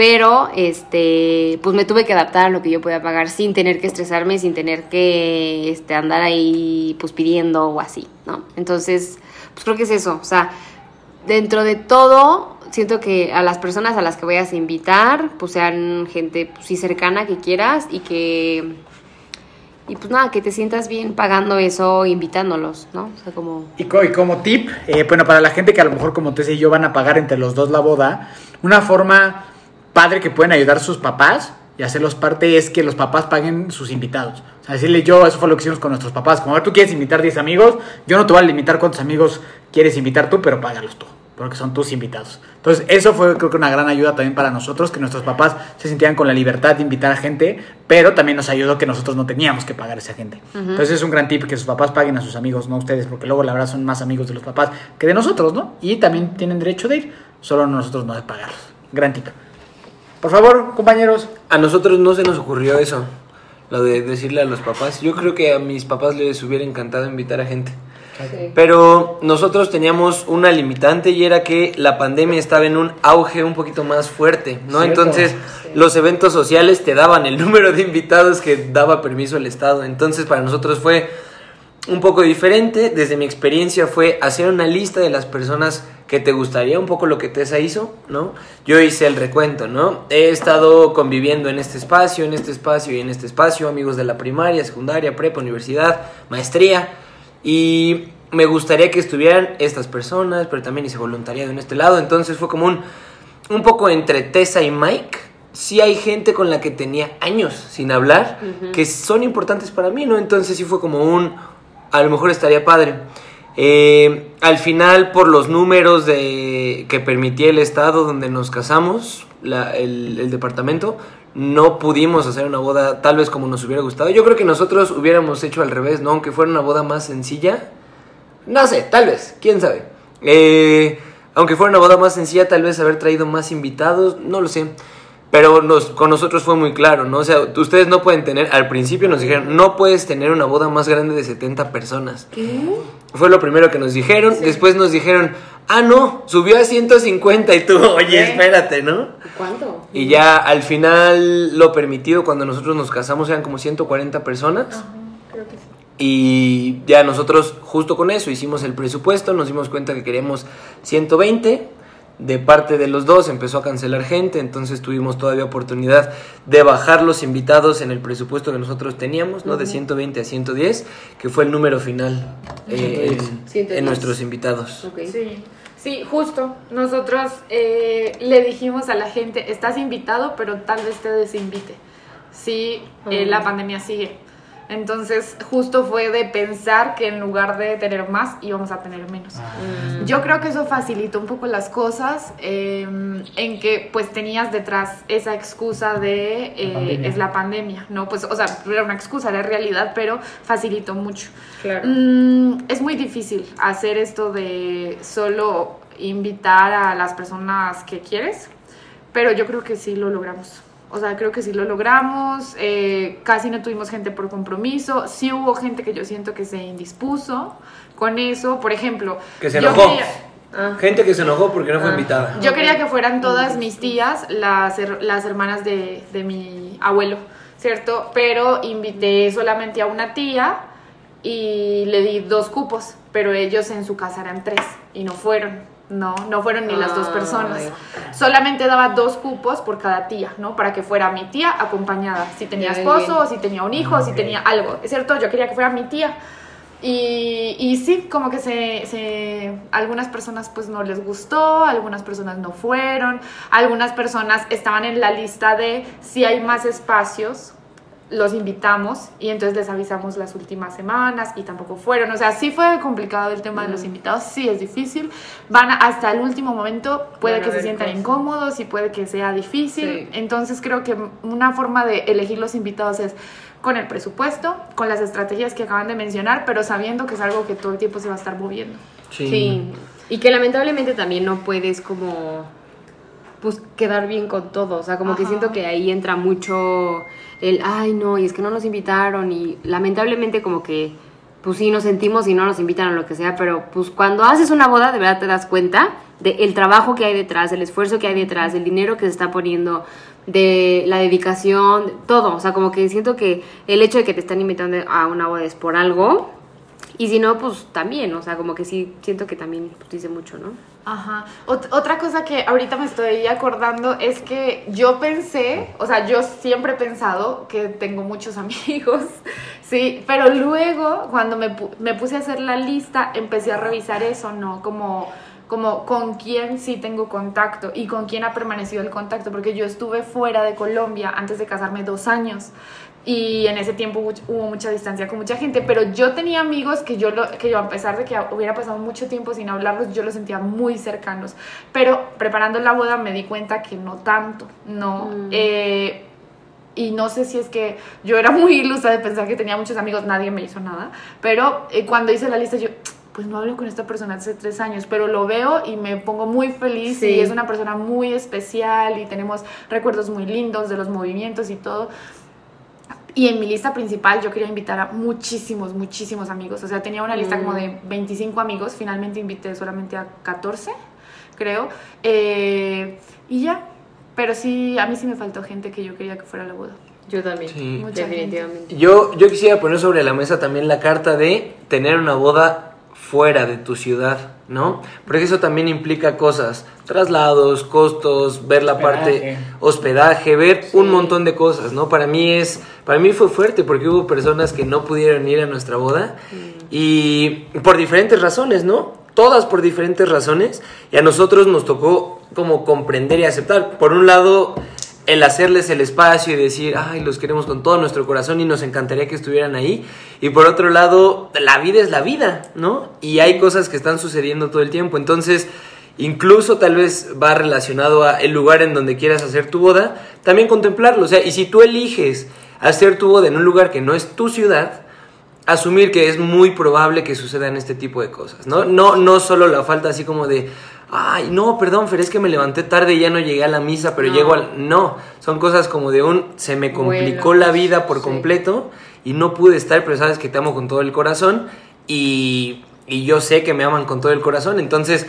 Speaker 4: pero este, pues me tuve que adaptar a lo que yo podía pagar sin tener que estresarme, sin tener que este, andar ahí pues pidiendo o así, ¿no? Entonces, pues creo que es eso, o sea, dentro de todo, siento que a las personas a las que vayas a invitar, pues sean gente pues, cercana que quieras y que y pues nada, que te sientas bien pagando eso, invitándolos, ¿no? O sea, como
Speaker 2: Y, co- como tip, eh, bueno, para la gente que a lo mejor como Tessa y yo van a pagar entre los dos la boda, una forma padre que pueden ayudar a sus papás y hacerlos parte es que los papás paguen sus invitados. O sea, decirle yo, eso fue lo que hicimos con nuestros papás. Como a ver, tú quieres invitar 10 amigos, yo no te voy a limitar cuántos amigos quieres invitar tú, pero págalos tú, porque son tus invitados. Entonces, eso fue creo que una gran ayuda también para nosotros, que nuestros papás se sintieran con la libertad de invitar a gente, pero también nos ayudó que nosotros no teníamos que pagar a esa gente. Entonces, es un gran tip que sus papás paguen a sus amigos, no ustedes, porque luego la verdad son más amigos de los papás que de nosotros, ¿no? Y también tienen derecho de ir, solo nosotros no de pagarlos. Gran tip. Por favor, compañeros.
Speaker 3: A nosotros no se nos ocurrió eso, lo de decirle a los papás. Yo creo que a mis papás les hubiera encantado invitar a gente. Pero nosotros teníamos una limitante y era que la pandemia estaba en un auge un poquito más fuerte, ¿no?
Speaker 2: Cierto.
Speaker 3: Entonces los eventos sociales te daban el número de invitados que daba permiso el Estado. Entonces para nosotros fue un poco diferente, desde mi experiencia, fue hacer una lista de las personas que te gustaría, un poco lo que Tessa hizo, ¿no? Yo hice el recuento, ¿no? He estado conviviendo en este espacio, en este espacio y en este espacio, amigos de la primaria, secundaria, prepa, universidad, maestría, y me gustaría que estuvieran estas personas, pero también hice voluntariado en este lado, entonces fue como un, un poco entre Tessa y Mike. Sí hay gente con la que tenía años sin hablar, que son importantes para mí, ¿no? Entonces sí fue como un, a lo mejor estaría padre. Eh, al final, por los números de, que permitía el estado donde nos casamos, la- el, el departamento, no pudimos hacer una boda tal vez como nos hubiera gustado. Yo creo que nosotros hubiéramos hecho al revés, ¿no? Aunque fuera una boda más sencilla. No sé, tal vez, quién sabe. Eh, aunque fuera una boda más sencilla, tal vez haber traído más invitados, no lo sé. Pero nos, con nosotros fue muy claro, ¿no? O sea, ustedes no pueden tener, al principio nos dijeron, no puedes tener una boda más grande de 70 personas. Fue lo primero que nos dijeron. Después nos dijeron, ah, no, subió a 150 y tú, oye, espérate, ¿no?
Speaker 4: ¿Cuánto?
Speaker 3: Y ya al final lo permitido cuando nosotros nos casamos eran como 140 personas. Y ya nosotros justo con eso hicimos el presupuesto, nos dimos cuenta que queríamos 120. De parte de los dos empezó a cancelar gente, entonces tuvimos todavía oportunidad de bajar los invitados en el presupuesto que nosotros teníamos, ¿no? De 120 a 110, que fue el número final eh, en-
Speaker 4: 110.
Speaker 3: en nuestros invitados.
Speaker 4: Ok.
Speaker 5: Sí, sí, justo. Nosotros eh, le dijimos a la gente, estás invitado, pero tal vez te desinvite. Sí, eh, la pandemia sigue. Entonces, justo fue de pensar que en lugar de tener más, íbamos a tener menos. Yo creo que eso facilitó un poco las cosas eh, en que pues tenías detrás esa excusa de eh, es la pandemia, ¿no? Pues, o sea, era una excusa, era realidad, pero facilitó mucho.
Speaker 4: Claro.
Speaker 5: Mm, es muy difícil hacer esto de solo invitar a las personas que quieres, pero yo creo que sí lo logramos. O sea, creo que sí lo logramos. eh, casi no tuvimos gente por compromiso. Sí hubo gente que yo siento que se indispuso con eso. Por ejemplo,
Speaker 3: Que se
Speaker 5: yo
Speaker 3: enojó.
Speaker 5: quería-
Speaker 4: Ah.
Speaker 3: Gente que se enojó porque no fue invitada.
Speaker 5: yo quería que fueran todas mis tías, las, her- las hermanas de, de mi abuelo, ¿cierto? Pero invité solamente a una tía y le di dos cupos, pero ellos en su casa eran tres y no fueron. No, no fueron ni las dos personas. Solamente daba dos cupos por cada tía, ¿no? Para que fuera mi tía acompañada. Si tenía esposo, o si tenía un hijo, o si tenía algo. ¿Es cierto? Yo quería que fuera mi tía. Y, y sí, como que se, se- algunas personas pues no les gustó, algunas personas no fueron, algunas personas estaban en la lista de si hay más espacios, los invitamos y entonces les avisamos las últimas semanas y tampoco fueron. O sea, sí fue complicado el tema de los invitados, sí es difícil. Van a- hasta el último momento, puede
Speaker 4: Van
Speaker 5: que se sientan
Speaker 4: cosas.
Speaker 5: incómodos y puede que sea difícil.
Speaker 4: Sí.
Speaker 5: Entonces creo que una forma de elegir los invitados es con el presupuesto, con las estrategias que acaban de mencionar, pero sabiendo que es algo que todo el tiempo se va a estar moviendo.
Speaker 4: Sí. Y que lamentablemente también no puedes como pues quedar bien con todo, o sea, como que siento que ahí entra mucho el, ay no, y es que no nos invitaron y lamentablemente como que pues sí nos sentimos y no nos invitan a lo que sea, pero pues cuando haces una boda de verdad te das cuenta del trabajo que hay detrás, del esfuerzo que hay detrás, del dinero que se está poniendo, de la dedicación, todo, o sea, como que siento que el hecho de que te están invitando a una boda es por algo y si no, pues también, o sea, como que sí siento que también pues, dice mucho, ¿no?
Speaker 5: Ajá. Ot- otra cosa que ahorita me estoy acordando es que yo pensé, o sea, yo siempre he pensado que tengo muchos amigos, sí, pero luego cuando me, me puse a hacer la lista, empecé a revisar eso, ¿no? Como, como con quién sí tengo contacto y con quién ha permanecido el contacto, porque yo estuve fuera de Colombia antes de casarme dos años. Y en ese tiempo hubo- mucha distancia con mucha gente, pero yo tenía amigos que yo, lo- que yo a pesar de que hubiera pasado mucho tiempo sin hablarlos, yo los sentía muy cercanos. Pero preparando la boda me di cuenta que no tanto, no. Eh, y no sé si es que yo era muy ilusa de pensar que tenía muchos amigos, nadie me hizo nada. Pero eh, cuando hice la lista yo, pues no hablo con esta persona hace tres años, pero lo veo y me pongo muy feliz
Speaker 4: Sí.
Speaker 5: y es una persona muy especial y tenemos recuerdos muy lindos de los movimientos y todo. Y en mi lista principal yo quería invitar a muchísimos, muchísimos amigos. O sea, tenía una lista como de 25 amigos. Finalmente invité solamente a 14, creo. Eh, y ya. Pero sí, a mí sí me faltó gente que yo quería que fuera a la boda.
Speaker 4: Yo también.
Speaker 3: Sí.
Speaker 5: Mucha
Speaker 4: Definitivamente.
Speaker 3: Yo, yo quisiera poner sobre la mesa también la carta de tener una boda fuera de tu ciudad, ¿no? Porque eso también implica cosas, traslados, costos, ver la parte
Speaker 2: Hospedaje.
Speaker 3: hospedaje, ver un montón de cosas, ¿no? Para mí es, para mí fue fuerte porque hubo personas que no pudieron ir a nuestra boda y por diferentes razones, ¿no? Todas por diferentes razones y a nosotros nos tocó como comprender y aceptar. Por un lado, el hacerles el espacio y decir, ay, los queremos con todo nuestro corazón y nos encantaría que estuvieran ahí. Y por otro lado, la vida es la vida, ¿no? Y hay cosas que están sucediendo todo el tiempo. Entonces, incluso tal vez va relacionado a el lugar en donde quieras hacer tu boda, también contemplarlo. O sea, y si tú eliges hacer tu boda en un lugar que no es tu ciudad, asumir que es muy probable que sucedan este tipo de cosas, ¿no? No, no solo la falta así como de, ay, no, perdón, Fer, es que me levanté tarde y ya no llegué a la misa, pero
Speaker 4: No.
Speaker 3: llego al... No, son cosas como de un, se me complicó
Speaker 4: Bueno,
Speaker 3: la vida por
Speaker 4: sí.
Speaker 3: completo y no pude estar, pero sabes que te amo con todo el corazón y, y yo sé que me aman con todo el corazón, entonces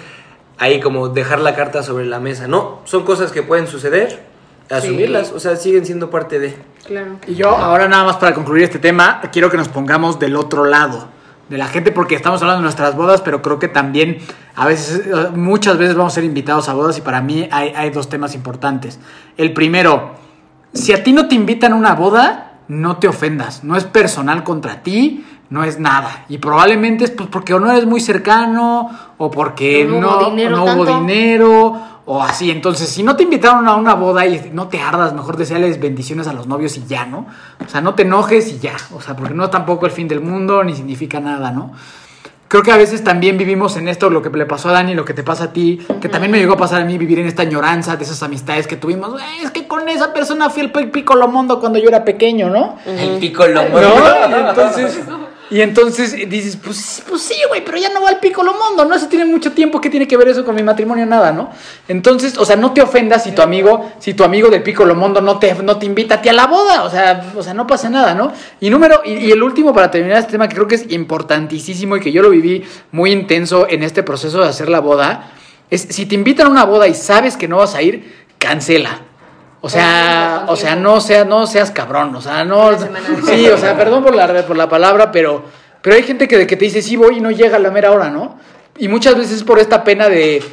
Speaker 3: ahí como dejar la carta sobre la mesa, ¿no? Son cosas que pueden suceder, asumirlas, o sea, siguen siendo parte de...
Speaker 4: Claro.
Speaker 2: Y yo ahora nada más para concluir este tema, quiero que nos pongamos del otro lado de la gente porque estamos hablando de nuestras bodas, pero creo que también a veces, muchas veces vamos a ser invitados a bodas y para mí hay, hay dos temas importantes. El primero, si a ti no te invitan a una boda, no te ofendas, no es personal contra ti, no es nada. Y probablemente es pues, porque o no eres muy cercano o porque
Speaker 4: no
Speaker 2: no,
Speaker 4: hubo dinero
Speaker 2: no hubo dinero o así. Entonces, si no te invitaron a una boda y no te ardas, mejor deseales bendiciones a los novios y ya, ¿no? O sea, no te enojes y ya. O sea, porque no es tampoco el fin del mundo ni significa nada, ¿no? Creo que a veces también vivimos en esto, lo que le pasó a Dani, lo que te pasa a ti, que también me llegó a pasar a mí vivir en esta añoranza de esas amistades que tuvimos. "Güey, Es que con esa persona fui el pico mundo cuando yo era pequeño, ¿no?
Speaker 3: El pico lo
Speaker 2: ¿No? Entonces, y entonces dices, pues, pues sí, güey, pero ya no va al Piccolo Mundo, ¿no? Eso tiene mucho tiempo, ¿qué tiene que ver eso con mi matrimonio? Nada, ¿no? Entonces, o sea, no te ofendas si tu amigo, si tu amigo del Piccolo Mundo no te, no te invita a ti a la boda, o sea, o sea, no pasa nada, ¿no? Y número, y, y el último para terminar este tema que creo que es importantísimo y que yo lo viví muy intenso en este proceso de hacer la boda, es si te invitan a una boda y sabes que no vas a ir, cancela. O sea, o sea, no sea, no seas cabrón, o sea, no, sí, o sea, perdón por la, por la palabra, pero, pero hay gente que, que te dice sí voy y no llega a la mera hora, ¿no? Y muchas veces por esta pena de,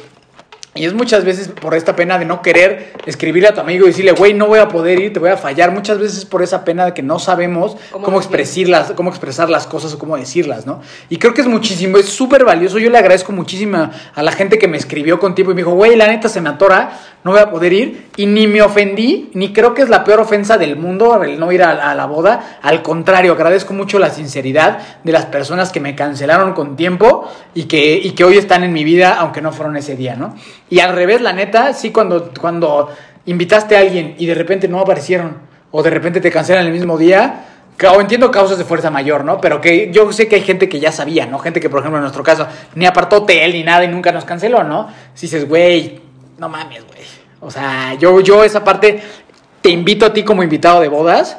Speaker 2: y es muchas veces por esta pena de no querer escribirle a tu amigo y decirle, güey, no voy a poder ir, te voy a fallar. Muchas veces por esa pena de que no sabemos
Speaker 4: ¿Cómo
Speaker 2: expresarlas, cómo expresar las cosas o cómo decirlas, ¿no? Y creo que es muchísimo, es súper valioso. Yo le agradezco muchísimo a la gente que me escribió con tiempo y me dijo, güey, la neta se me atora, no voy a poder ir. Y ni me ofendí, ni creo que es la peor ofensa del mundo el no ir a, a la boda. Al contrario, agradezco mucho la sinceridad de las personas que me cancelaron con tiempo y que, y que hoy están en mi vida, aunque no fueron ese día, ¿no? Y al revés, la neta, sí, cuando, cuando invitaste a alguien y de repente no aparecieron, o de repente te cancelan el mismo día, o entiendo causas de fuerza mayor, ¿no? Pero que yo sé que hay gente que ya sabía, ¿no? Gente que, por ejemplo, en nuestro caso, ni apartó hotel ni nada y nunca nos canceló, ¿no? Si dices, güey, no mames, güey. O sea, yo, yo esa parte te invito a ti como invitado de bodas,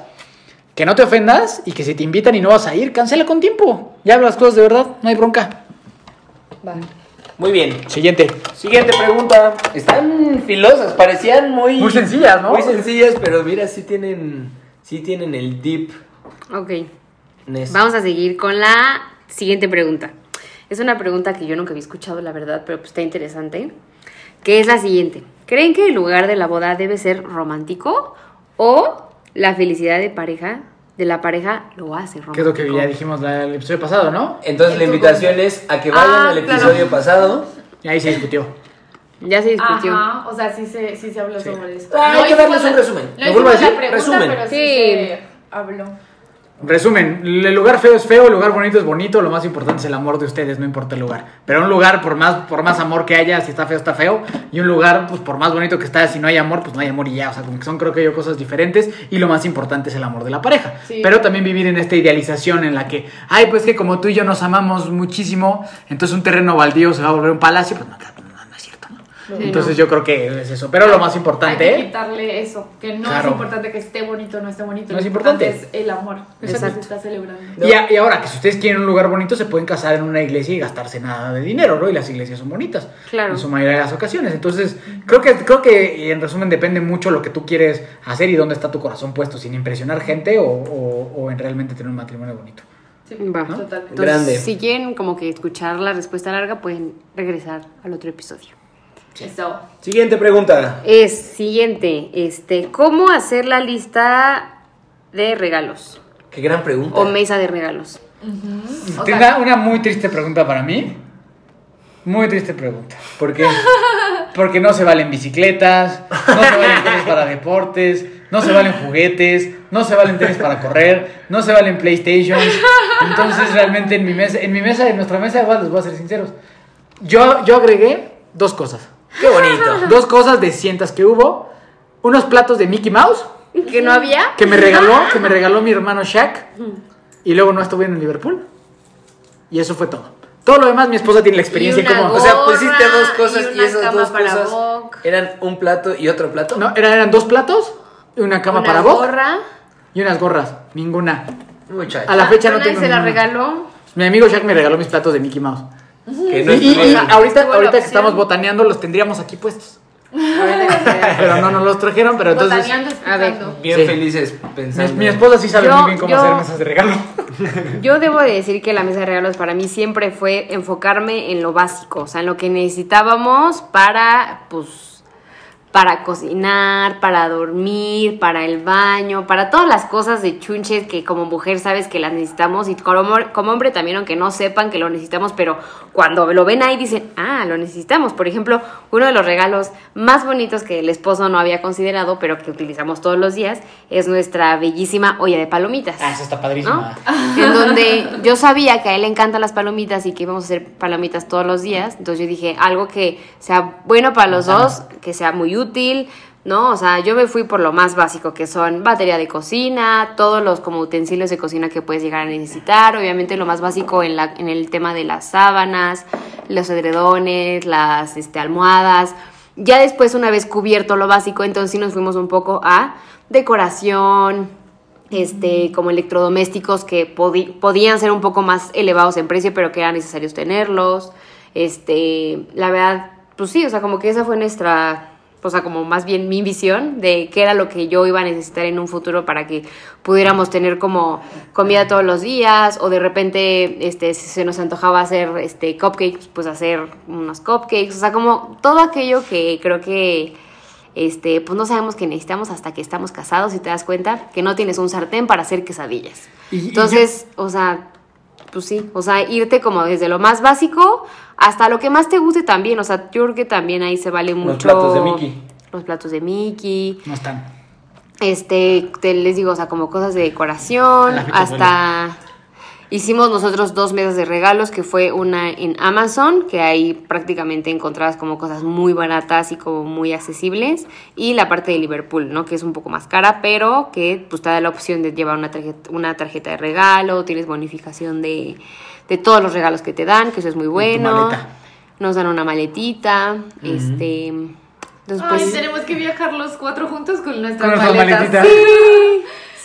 Speaker 2: que no te ofendas y que si te invitan y no vas a ir, cancela con tiempo. Ya hablas las cosas de verdad, no hay bronca.
Speaker 3: Muy bien.
Speaker 2: Siguiente.
Speaker 3: Siguiente pregunta. Están filosas, parecían muy...
Speaker 2: Muy sencillas, ¿no?
Speaker 3: Muy sencillas, pero mira, sí tienen, sí tienen el deep.
Speaker 4: Ok. Vamos a seguir con la siguiente pregunta. Es una pregunta que yo nunca había escuchado, la verdad, pero pues está interesante. Que es la siguiente. ¿Creen que el lugar de la boda debe ser romántico o la felicidad de pareja, de la pareja, lo hace romántico?
Speaker 2: Que es lo que ya dijimos la- el episodio pasado, ¿no?
Speaker 3: Entonces la
Speaker 5: ¿En tu
Speaker 3: invitación es a que vayan
Speaker 5: Ah,
Speaker 3: al
Speaker 5: claro.
Speaker 3: episodio pasado.
Speaker 2: Y ahí se discutió.
Speaker 4: Ya se discutió.
Speaker 5: Ajá, o sea, sí se, sí se habló sobre eso.
Speaker 3: Ah, hay que darles un resumen.
Speaker 5: No
Speaker 3: ¿Lo vuelvo a decir?
Speaker 5: pregunta,
Speaker 3: Resumen.
Speaker 5: pero sí,
Speaker 4: Sí.
Speaker 5: se habló.
Speaker 2: Resumen, el lugar feo es feo, el lugar bonito es bonito, lo más importante es el amor de ustedes, no importa el lugar. Pero un lugar, por más, por más amor que haya, si está feo, está feo. Y un lugar, pues por más bonito que está, si no hay amor, pues no hay amor y ya. O sea, como que son creo que yo cosas diferentes. Y lo más importante es el amor de la pareja.
Speaker 5: Sí.
Speaker 2: Pero también vivir en esta idealización en la que, ay, pues que como tú y yo nos amamos muchísimo, entonces un terreno baldío se va a volver un palacio, pues no, no, no, no ¿no? Entonces yo creo que es eso. Pero lo más
Speaker 5: Hay
Speaker 2: importante,
Speaker 5: que
Speaker 2: ¿eh?
Speaker 5: quitarle eso, que no
Speaker 2: Claro.
Speaker 5: es importante que esté bonito o no esté bonito.
Speaker 2: No
Speaker 5: lo
Speaker 2: es importante.
Speaker 5: es el amor. Eso que
Speaker 4: Exacto.
Speaker 5: se está celebrando.
Speaker 2: Y, a- y ahora que si ustedes quieren un lugar bonito, se pueden casar en una iglesia y gastarse nada de dinero, ¿no? Y las iglesias son bonitas.
Speaker 4: Claro.
Speaker 2: En su mayoría de las ocasiones. Entonces, creo que, creo que en resumen depende mucho lo que tú quieres hacer y dónde está tu corazón puesto, sin impresionar gente o, o- o en realmente tener un matrimonio bonito.
Speaker 5: Sí,
Speaker 4: Va.
Speaker 5: totalmente.
Speaker 4: Entonces,
Speaker 3: Grande.
Speaker 4: si quieren como que escuchar la respuesta larga, pueden regresar al otro episodio.
Speaker 5: Eso.
Speaker 3: Siguiente pregunta.
Speaker 4: Es siguiente, este, ¿cómo hacer la lista de regalos
Speaker 3: Qué gran pregunta.
Speaker 4: o mesa de regalos?
Speaker 2: Tengo
Speaker 5: sea-
Speaker 2: una muy triste pregunta para mí. Muy triste pregunta.
Speaker 3: ¿Por qué?
Speaker 2: Porque no se valen bicicletas, no se valen tenis para deportes, no se valen juguetes, no se valen tenis para correr, no se valen PlayStation. Entonces realmente en mi mesa, en mi mesa, en nuestra mesa, igual les voy a ser sinceros. Yo, yo agregué dos cosas.
Speaker 3: Qué bonito.
Speaker 2: Dos cosas de cientas que hubo. Unos platos de Mickey Mouse
Speaker 4: ¿Que no había?
Speaker 2: que me regaló, que me regaló mi hermano Shaq. Y luego no estuve en Liverpool. Y eso fue todo. Todo lo demás mi esposa tiene la experiencia
Speaker 4: Y
Speaker 2: en
Speaker 4: una
Speaker 2: cómo...
Speaker 3: O sea, pusiste
Speaker 4: Gorra
Speaker 3: dos cosas
Speaker 4: y
Speaker 3: y, esas dos cosas
Speaker 4: Boc.
Speaker 3: eran un plato y otro plato.
Speaker 2: No, eran, eran dos platos, y una cama
Speaker 4: Una
Speaker 2: para vos
Speaker 4: gorra.
Speaker 2: y unas gorras. Ninguna.
Speaker 3: Muchacho.
Speaker 2: A la fecha no tengo
Speaker 4: se la
Speaker 2: ninguna.
Speaker 4: regaló.
Speaker 2: Mi amigo Shaq me regaló mis platos de Mickey Mouse.
Speaker 3: Que no
Speaker 2: y, y- y
Speaker 3: estuvieron.
Speaker 2: ahorita, ahorita que estamos botaneando los tendríamos aquí puestos. pero no nos los trajeron, pero entonces...
Speaker 4: A ver.
Speaker 3: bien
Speaker 2: Sí.
Speaker 3: felices
Speaker 2: Mi,
Speaker 3: pensando.
Speaker 2: mi esposa sí sabe
Speaker 4: Yo-
Speaker 2: muy bien cómo
Speaker 4: yo-
Speaker 2: hacer mesas de regalo.
Speaker 4: Yo debo de decir que la mesa de regalos para mí siempre fue enfocarme en lo básico, o sea, en lo que necesitábamos para, pues, para cocinar, para dormir, para el baño, para todas las cosas de chunches que como mujer sabes que las necesitamos y como, hombre- como hombre también, aunque no sepan que lo necesitamos, pero cuando lo ven ahí dicen, ah, lo necesitamos. Por ejemplo, uno de los regalos más bonitos que el esposo no había considerado, pero que utilizamos todos los días, es nuestra bellísima olla de palomitas.
Speaker 2: Ah, eso está padrísimo.
Speaker 4: ¿no? En donde yo sabía que a él le encantan las palomitas y que íbamos a hacer palomitas todos los días. Entonces yo dije, algo que sea bueno para los dos, que sea muy útil, ¿no? O sea, yo me fui por lo más básico, que son batería de cocina, todos los como utensilios de cocina que puedes llegar a necesitar. Obviamente lo más básico en, la, en el tema de las sábanas, los edredones, las este, almohadas. Ya después, una vez cubierto lo básico, entonces sí nos fuimos un poco a decoración, este, como electrodomésticos que podían ser un poco más elevados en precio, pero que era necesario tenerlos. Este, la verdad, pues sí, o sea, como que esa fue nuestra, o sea, como más bien mi visión de qué era lo que yo iba a necesitar en un futuro para que pudiéramos tener como comida todos los días o de repente, este, si se nos antojaba hacer, este, cupcakes, pues hacer unos cupcakes, o sea, como todo aquello que creo que este, pues no sabemos que necesitamos hasta que estamos casados y te das cuenta que no tienes un sartén para hacer quesadillas.
Speaker 2: Y- y
Speaker 4: Entonces, o sea, pues sí, o sea, irte como desde lo más básico hasta lo que más te guste también, o sea, yo creo que también ahí se vale mucho.
Speaker 3: platos de Mickey.
Speaker 4: Los platos de Mickey,
Speaker 2: No están.
Speaker 4: este, te les digo, o sea, como cosas de decoración, hasta hicimos nosotros dos mesas de regalos, que fue una en Amazon, que ahí prácticamente encontrabas como cosas muy baratas y como muy accesibles, y la parte de Liverpool, ¿no? Que es un poco más cara, pero que pues te da la opción de llevar una tarjeta, una tarjeta de regalo, tienes bonificación de, de todos los regalos que te dan, que eso es muy bueno.
Speaker 2: maleta.
Speaker 4: Nos dan una maletita, este... Entonces, pues,
Speaker 5: Ay, tenemos que viajar los cuatro juntos con nuestras
Speaker 2: Con nuestras
Speaker 5: maletas.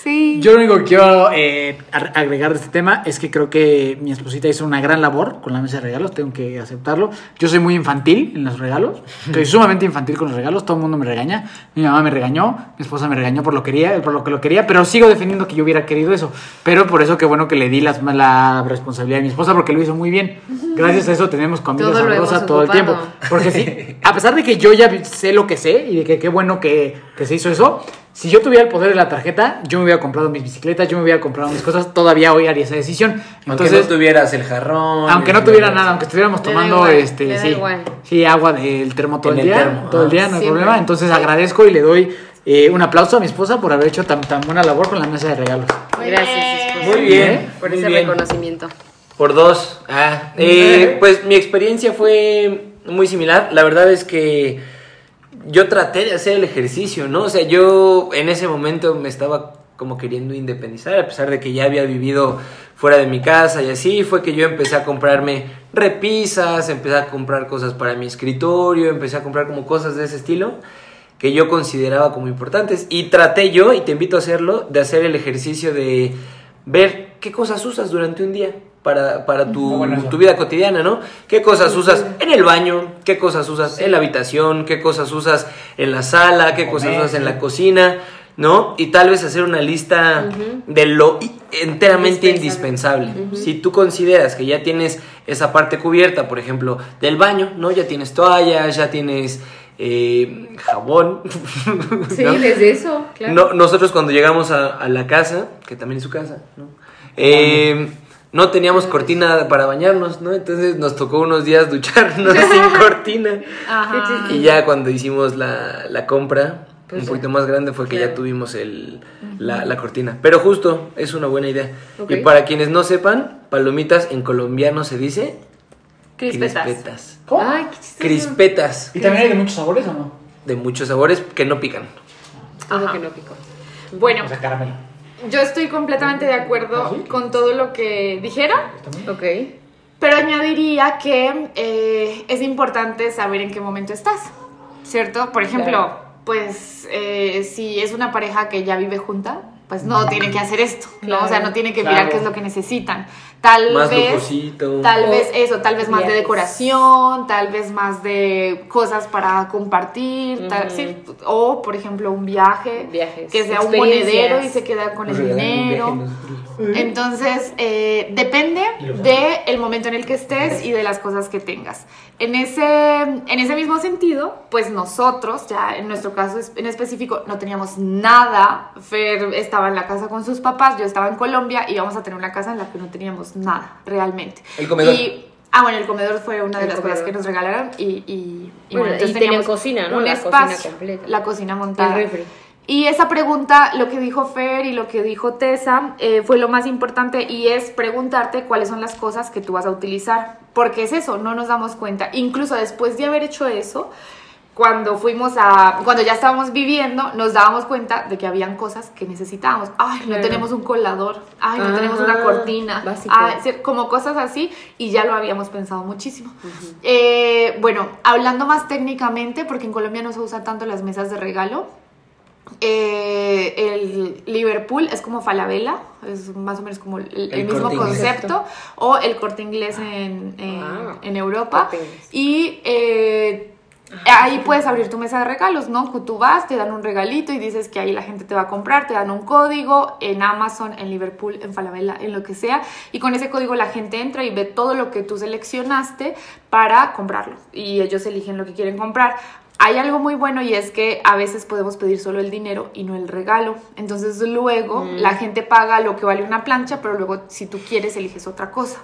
Speaker 4: Sí.
Speaker 2: Yo lo único que quiero eh, ar- agregar de este tema es que creo que mi esposita hizo una gran labor con la mesa de regalos, tengo que aceptarlo. Yo soy muy infantil en los regalos, soy sumamente infantil con los regalos, todo el mundo me regaña, mi mamá me regañó, mi esposa me regañó por lo, quería, por lo que lo quería, pero sigo defendiendo que yo hubiera querido eso. Pero por eso que bueno que le di las, la responsabilidad a mi esposa porque lo hizo muy bien. Gracias a eso tenemos comida
Speaker 4: Todo
Speaker 2: sabrosa todo el tiempo. Porque sí, a pesar de que yo ya sé lo que sé y de que qué bueno que, que se hizo eso, si yo tuviera el poder de la tarjeta, yo me hubiera comprado mis bicicletas, yo me hubiera comprado mis cosas, todavía hoy haría esa decisión.
Speaker 3: Aunque
Speaker 2: Entonces,
Speaker 3: no tuvieras el jarrón.
Speaker 2: aunque no tuviera
Speaker 3: tuvieras-
Speaker 2: nada, aunque estuviéramos tomando
Speaker 4: igual,
Speaker 2: este, sí, sí, agua del termo todo
Speaker 3: En
Speaker 2: el
Speaker 3: el
Speaker 2: día,
Speaker 3: termo,
Speaker 2: todo el
Speaker 3: ajá.
Speaker 2: día, no hay
Speaker 4: Siempre.
Speaker 2: problema. Entonces agradezco y le doy eh, un aplauso a mi esposa por haber hecho tan, tan buena labor con la mesa de regalos.
Speaker 5: Muy
Speaker 4: Gracias, esposa.
Speaker 3: Muy bien,
Speaker 4: Por
Speaker 3: muy
Speaker 4: ese
Speaker 3: bien.
Speaker 4: reconocimiento.
Speaker 3: Por dos. Ah, eh, pues mi experiencia fue muy similar. La verdad es que yo traté de hacer el ejercicio, ¿no? O sea, yo en ese momento me estaba como queriendo independizar, a pesar de que ya había vivido fuera de mi casa y así, fue que yo empecé a comprarme repisas, empecé a comprar cosas para mi escritorio, empecé a comprar como cosas de ese estilo que yo consideraba como importantes y traté yo, y te invito a hacerlo, de hacer el ejercicio de ver qué cosas usas durante un día para, para tu,
Speaker 2: bueno
Speaker 3: tu vida cotidiana, ¿no? ¿Qué cosas usas en el baño? ¿Qué cosas usas en la habitación? ¿Qué cosas usas en la sala? ¿Qué cosas usas en la cocina? ¿No? Y tal vez hacer una lista de lo enteramente indispensable. Si tú consideras que ya tienes esa parte cubierta, por ejemplo, del baño, ¿no? Ya tienes toallas, ya tienes eh, jabón.
Speaker 4: Sí,
Speaker 3: ¿no?
Speaker 4: desde eso, claro.
Speaker 3: No, nosotros cuando llegamos a, a la casa, que también es su casa, ¿no? Eh, no teníamos cortina para bañarnos, ¿no? Entonces nos tocó unos días ducharnos sin cortina.
Speaker 5: Ajá.
Speaker 3: Y ya cuando hicimos la, la compra,
Speaker 4: Pues
Speaker 3: un
Speaker 4: ya.
Speaker 3: poquito más grande, fue que ya tuvimos el, la, la cortina. Pero justo, es una buena idea. Y para quienes no sepan, palomitas en colombiano se dice
Speaker 5: Crispetas.
Speaker 3: crispetas.
Speaker 2: ¿Cómo?
Speaker 4: Ay, qué chistoso.
Speaker 3: Crispetas.
Speaker 2: ¿Y también hay de muchos sabores o no?
Speaker 3: De muchos sabores que no pican.
Speaker 4: Que no picó.
Speaker 5: Bueno,
Speaker 2: O sea, caramelo.
Speaker 5: Yo estoy completamente de acuerdo
Speaker 2: ¿Ah,
Speaker 5: con todo lo que dijeron.
Speaker 4: Ok.
Speaker 5: Pero añadiría que eh, es importante saber en qué momento estás, ¿cierto? Por ejemplo,
Speaker 2: Claro.
Speaker 5: pues eh, si es una pareja que ya vive junta, pues no tiene que hacer esto, ¿no?
Speaker 4: Claro.
Speaker 5: O sea, no tiene que
Speaker 2: Claro.
Speaker 5: mirar qué es lo que necesitan. Tal
Speaker 3: Más
Speaker 5: vez...
Speaker 3: lujosito.
Speaker 5: Tal
Speaker 4: O
Speaker 5: vez eso, tal vez más de decoración, tal vez más de cosas para compartir, tal-
Speaker 4: Ujú.
Speaker 5: sí, o por ejemplo un viaje,
Speaker 4: Viajes,
Speaker 5: que sea un monedero y se queda con el dinero. Entonces, eh, depende
Speaker 2: los
Speaker 5: de el momento en el que estés y de las cosas que tengas. En ese, en ese mismo sentido, pues nosotros, ya en nuestro caso en específico, no teníamos nada. Fer estaba en la casa con sus papás, yo estaba en Colombia y íbamos a tener una casa en la que no teníamos nada, realmente.
Speaker 3: El comedor.
Speaker 5: Y, ah, bueno, el comedor fue una de
Speaker 4: El
Speaker 5: las cosas que nos regalaron y, y, y
Speaker 4: Bueno,
Speaker 5: entonces
Speaker 4: y
Speaker 5: teníamos
Speaker 4: cocina, ¿no?
Speaker 5: Un
Speaker 4: La cocina completa.
Speaker 5: la cocina montada.
Speaker 4: El refri.
Speaker 5: Y esa pregunta, lo que dijo Fer y lo que dijo Tessa, eh, fue lo más importante y es preguntarte cuáles son las cosas que tú vas a utilizar. Porque es eso, no nos damos cuenta. Incluso después de haber hecho eso, cuando fuimos a, cuando ya estábamos viviendo, nos dábamos cuenta de que habían cosas que necesitábamos. Ay, no
Speaker 4: Claro.
Speaker 5: tenemos un colador. Ay, no
Speaker 4: Ah,
Speaker 5: tenemos una cortina.
Speaker 4: básico.
Speaker 5: Ay, como cosas así y ya lo habíamos pensado muchísimo. Eh, bueno, hablando más técnicamente, porque en Colombia no se usan tanto las mesas de regalo. Eh, el Liverpool es como Falabella, es más o menos como el, el
Speaker 3: El
Speaker 5: mismo concepto, o el corte inglés en, en-
Speaker 4: Ah,
Speaker 5: en Europa. Y eh, ahí puedes abrir tu mesa de regalos, ¿no? Tú vas, te dan un regalito y dices que ahí la gente te va a comprar, te dan un código en Amazon, en Liverpool, en Falabella, en lo que sea. Y con ese código la gente entra y ve todo lo que tú seleccionaste para comprarlo. Y ellos eligen lo que quieren comprar. Hay algo muy bueno y es que a veces podemos pedir solo el dinero y no el regalo. Entonces luego la gente paga lo que vale una plancha, pero luego si tú quieres eliges otra cosa.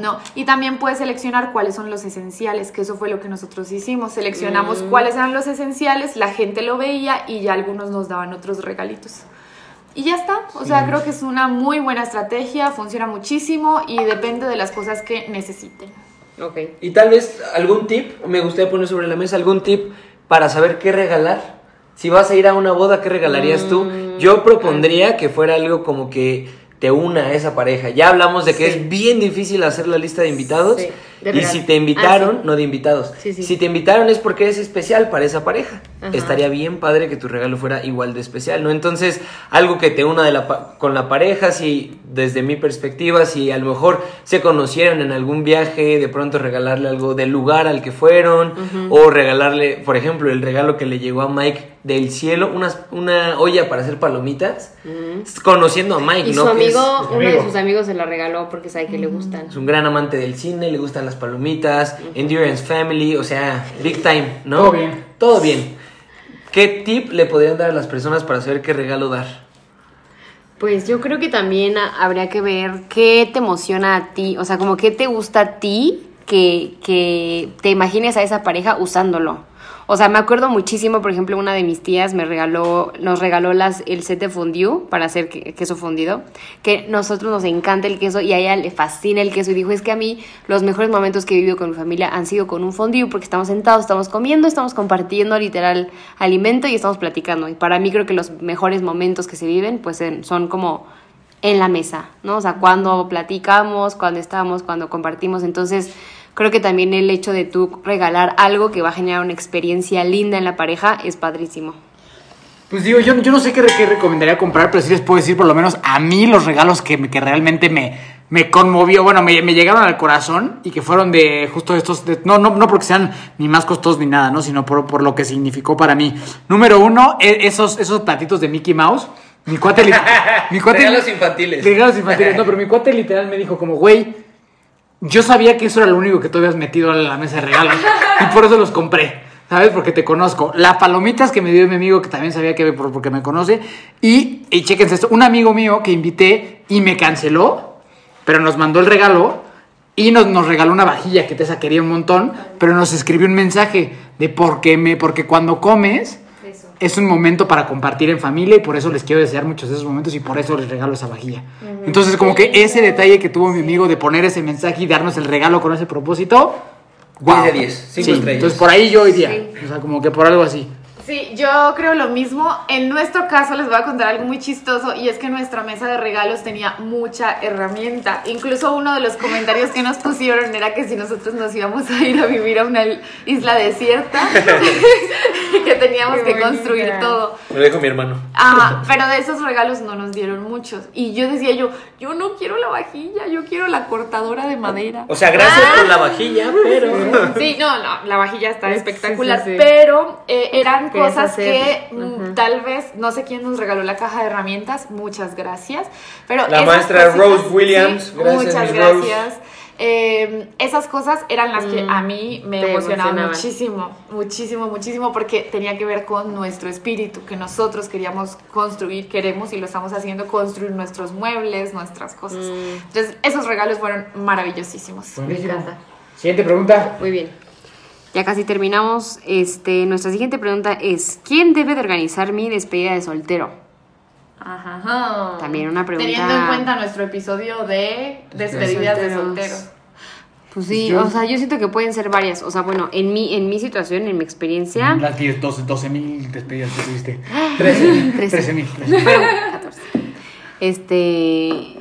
Speaker 5: ¿no? Y también puedes seleccionar cuáles son los esenciales, que eso fue lo que nosotros hicimos. Seleccionamos cuáles eran los esenciales, la gente lo veía y ya algunos nos daban otros regalitos. Y ya está, o sea, creo que es una muy buena estrategia, funciona muchísimo y depende de las cosas que necesiten.
Speaker 4: Ok.
Speaker 3: Y tal vez algún tip, me gustaría poner sobre la mesa algún tip para saber qué regalar. Si vas a ir a una boda, ¿qué regalarías tú?
Speaker 4: Mm,
Speaker 3: Yo propondría que fuera algo como que te una a esa pareja. Ya hablamos de que
Speaker 4: Sí.
Speaker 3: es bien difícil hacer la lista de invitados.
Speaker 4: Sí, de
Speaker 3: y si te invitaron,
Speaker 4: Ah, sí.
Speaker 3: no de invitados.
Speaker 4: Sí, sí.
Speaker 3: Si te invitaron es porque eres especial para esa pareja.
Speaker 4: Ajá.
Speaker 3: Estaría bien padre que tu regalo fuera igual de especial, ¿no? Entonces, algo que te una de la pa- con la pareja, si desde mi perspectiva, si a lo mejor se conocieron en algún viaje, de pronto regalarle algo del lugar al que fueron, o regalarle, por ejemplo, el regalo que le llegó a Mike del cielo, una olla para hacer palomitas, conociendo a Mike, ¿no? Que
Speaker 4: amigo, uno de sus amigos se la regaló porque sabe que le gustan.
Speaker 3: es un gran amante del cine, le gustan las palomitas, Endurance Family, o sea, big time, ¿no?
Speaker 2: Todo bien.
Speaker 3: Todo bien. ¿Qué tip le podrían dar a las personas para saber qué regalo dar?
Speaker 4: Pues yo creo que también ha- habría que ver qué te emociona a ti, o sea, como qué te gusta a ti que, que te imagines a esa pareja usándolo. O sea, me acuerdo muchísimo, por ejemplo, una de mis tías me regaló, nos regaló las, el set de fondue para hacer que- queso fundido, que nosotros nos encanta el queso y a ella le fascina el queso y dijo, es que a mí los mejores momentos que he vivido con mi familia han sido con un fondue porque estamos sentados, estamos comiendo, estamos compartiendo literal alimento y estamos platicando. Y para mí creo que los mejores momentos que se viven pues son como en la mesa, ¿no? O sea, cuando platicamos, cuando estamos, cuando compartimos. Entonces, creo que también el hecho de tú regalar algo que va a generar una experiencia linda en la pareja es padrísimo.
Speaker 2: Pues digo, yo, yo no sé qué, qué recomendaría comprar, pero sí les puedo decir por lo menos a mí los regalos que, me- que realmente me, me conmovió, bueno, me, me llegaron al corazón y que fueron de justo estos, de- no, no, no porque sean ni más costosos ni nada, ¿no? Sino por, por lo que significó para mí. Número uno, e- esos, esos platitos de Mickey Mouse. Mi cuate, mi cuate
Speaker 3: Regalos infantiles.
Speaker 2: Regalos infantiles, no, pero mi cuate literal me dijo como, güey, yo sabía que eso era lo único que tú habías metido a la mesa de regalos y por eso los compré. ¿Sabes? Porque te conozco. Las palomitas que me dio mi amigo, que también sabía que por- porque me conoce. Y, y chéquense esto, un amigo mío que invité y me canceló, pero nos mandó el regalo y nos, nos regaló una vajilla que te esa quería un montón, pero nos escribió un mensaje de porque, me, porque cuando comes es un momento para compartir en familia y por eso les quiero desear muchos de esos momentos y por eso les regalo esa vajilla. Entonces, como que ese detalle que tuvo mi amigo de poner ese mensaje y darnos el regalo con ese propósito,
Speaker 3: de diez, cinco
Speaker 2: Sí,
Speaker 3: estrellas.
Speaker 2: Entonces, por ahí yo iría. O sea, como que por algo así.
Speaker 5: Sí, yo creo lo mismo. En nuestro caso les voy a contar algo muy chistoso y es que nuestra mesa de regalos tenía mucha herramienta. Incluso uno de los comentarios que nos pusieron era que si nosotros nos íbamos a ir a vivir a una isla desierta, que teníamos
Speaker 4: Qué
Speaker 5: que
Speaker 4: bonita.
Speaker 5: construir todo.
Speaker 3: Me lo dijo mi hermano.
Speaker 5: Ajá, pero de esos regalos no nos dieron muchos. Y yo decía yo, yo no quiero la vajilla, yo quiero la cortadora de madera.
Speaker 3: O sea, gracias por la vajilla, pero.
Speaker 5: Sí, no, no, la vajilla está espectacular,
Speaker 4: sí, sí.
Speaker 5: pero eh, eran cosas
Speaker 4: hacer.
Speaker 5: que mm, tal vez, no sé quién nos regaló la caja de herramientas, muchas gracias, pero
Speaker 3: La maestra
Speaker 5: cositas,
Speaker 3: Rose Williams,
Speaker 5: sí,
Speaker 3: gracias,
Speaker 5: muchas gracias. Eh, esas cosas eran las que
Speaker 4: Mm,
Speaker 5: a mí me emocionaban muchísimo, muchísimo, muchísimo, porque tenía que ver con nuestro espíritu, que nosotros queríamos construir, queremos y lo estamos haciendo, construir nuestros muebles, nuestras cosas.
Speaker 4: Mm.
Speaker 5: Entonces, esos regalos fueron maravillosísimos.
Speaker 4: Me encanta.
Speaker 2: Siguiente pregunta.
Speaker 4: Muy bien. Ya casi terminamos. Este, nuestra siguiente pregunta es: ¿Quién debe de organizar mi despedida de soltero?
Speaker 5: Ajá, ajá.
Speaker 4: También una pregunta-
Speaker 5: Teniendo en cuenta nuestro episodio de despedidas de
Speaker 4: solteros.
Speaker 5: solteros.
Speaker 4: Pues sí,
Speaker 2: Yo-
Speaker 4: o sea, yo siento que pueden ser varias. O sea, bueno, en mi, en mi situación, en mi experiencia,
Speaker 2: Las 10, 12, 12 mil despedidas que tuviste.
Speaker 4: 13.
Speaker 2: 13 mil.
Speaker 4: fueron 14. Este.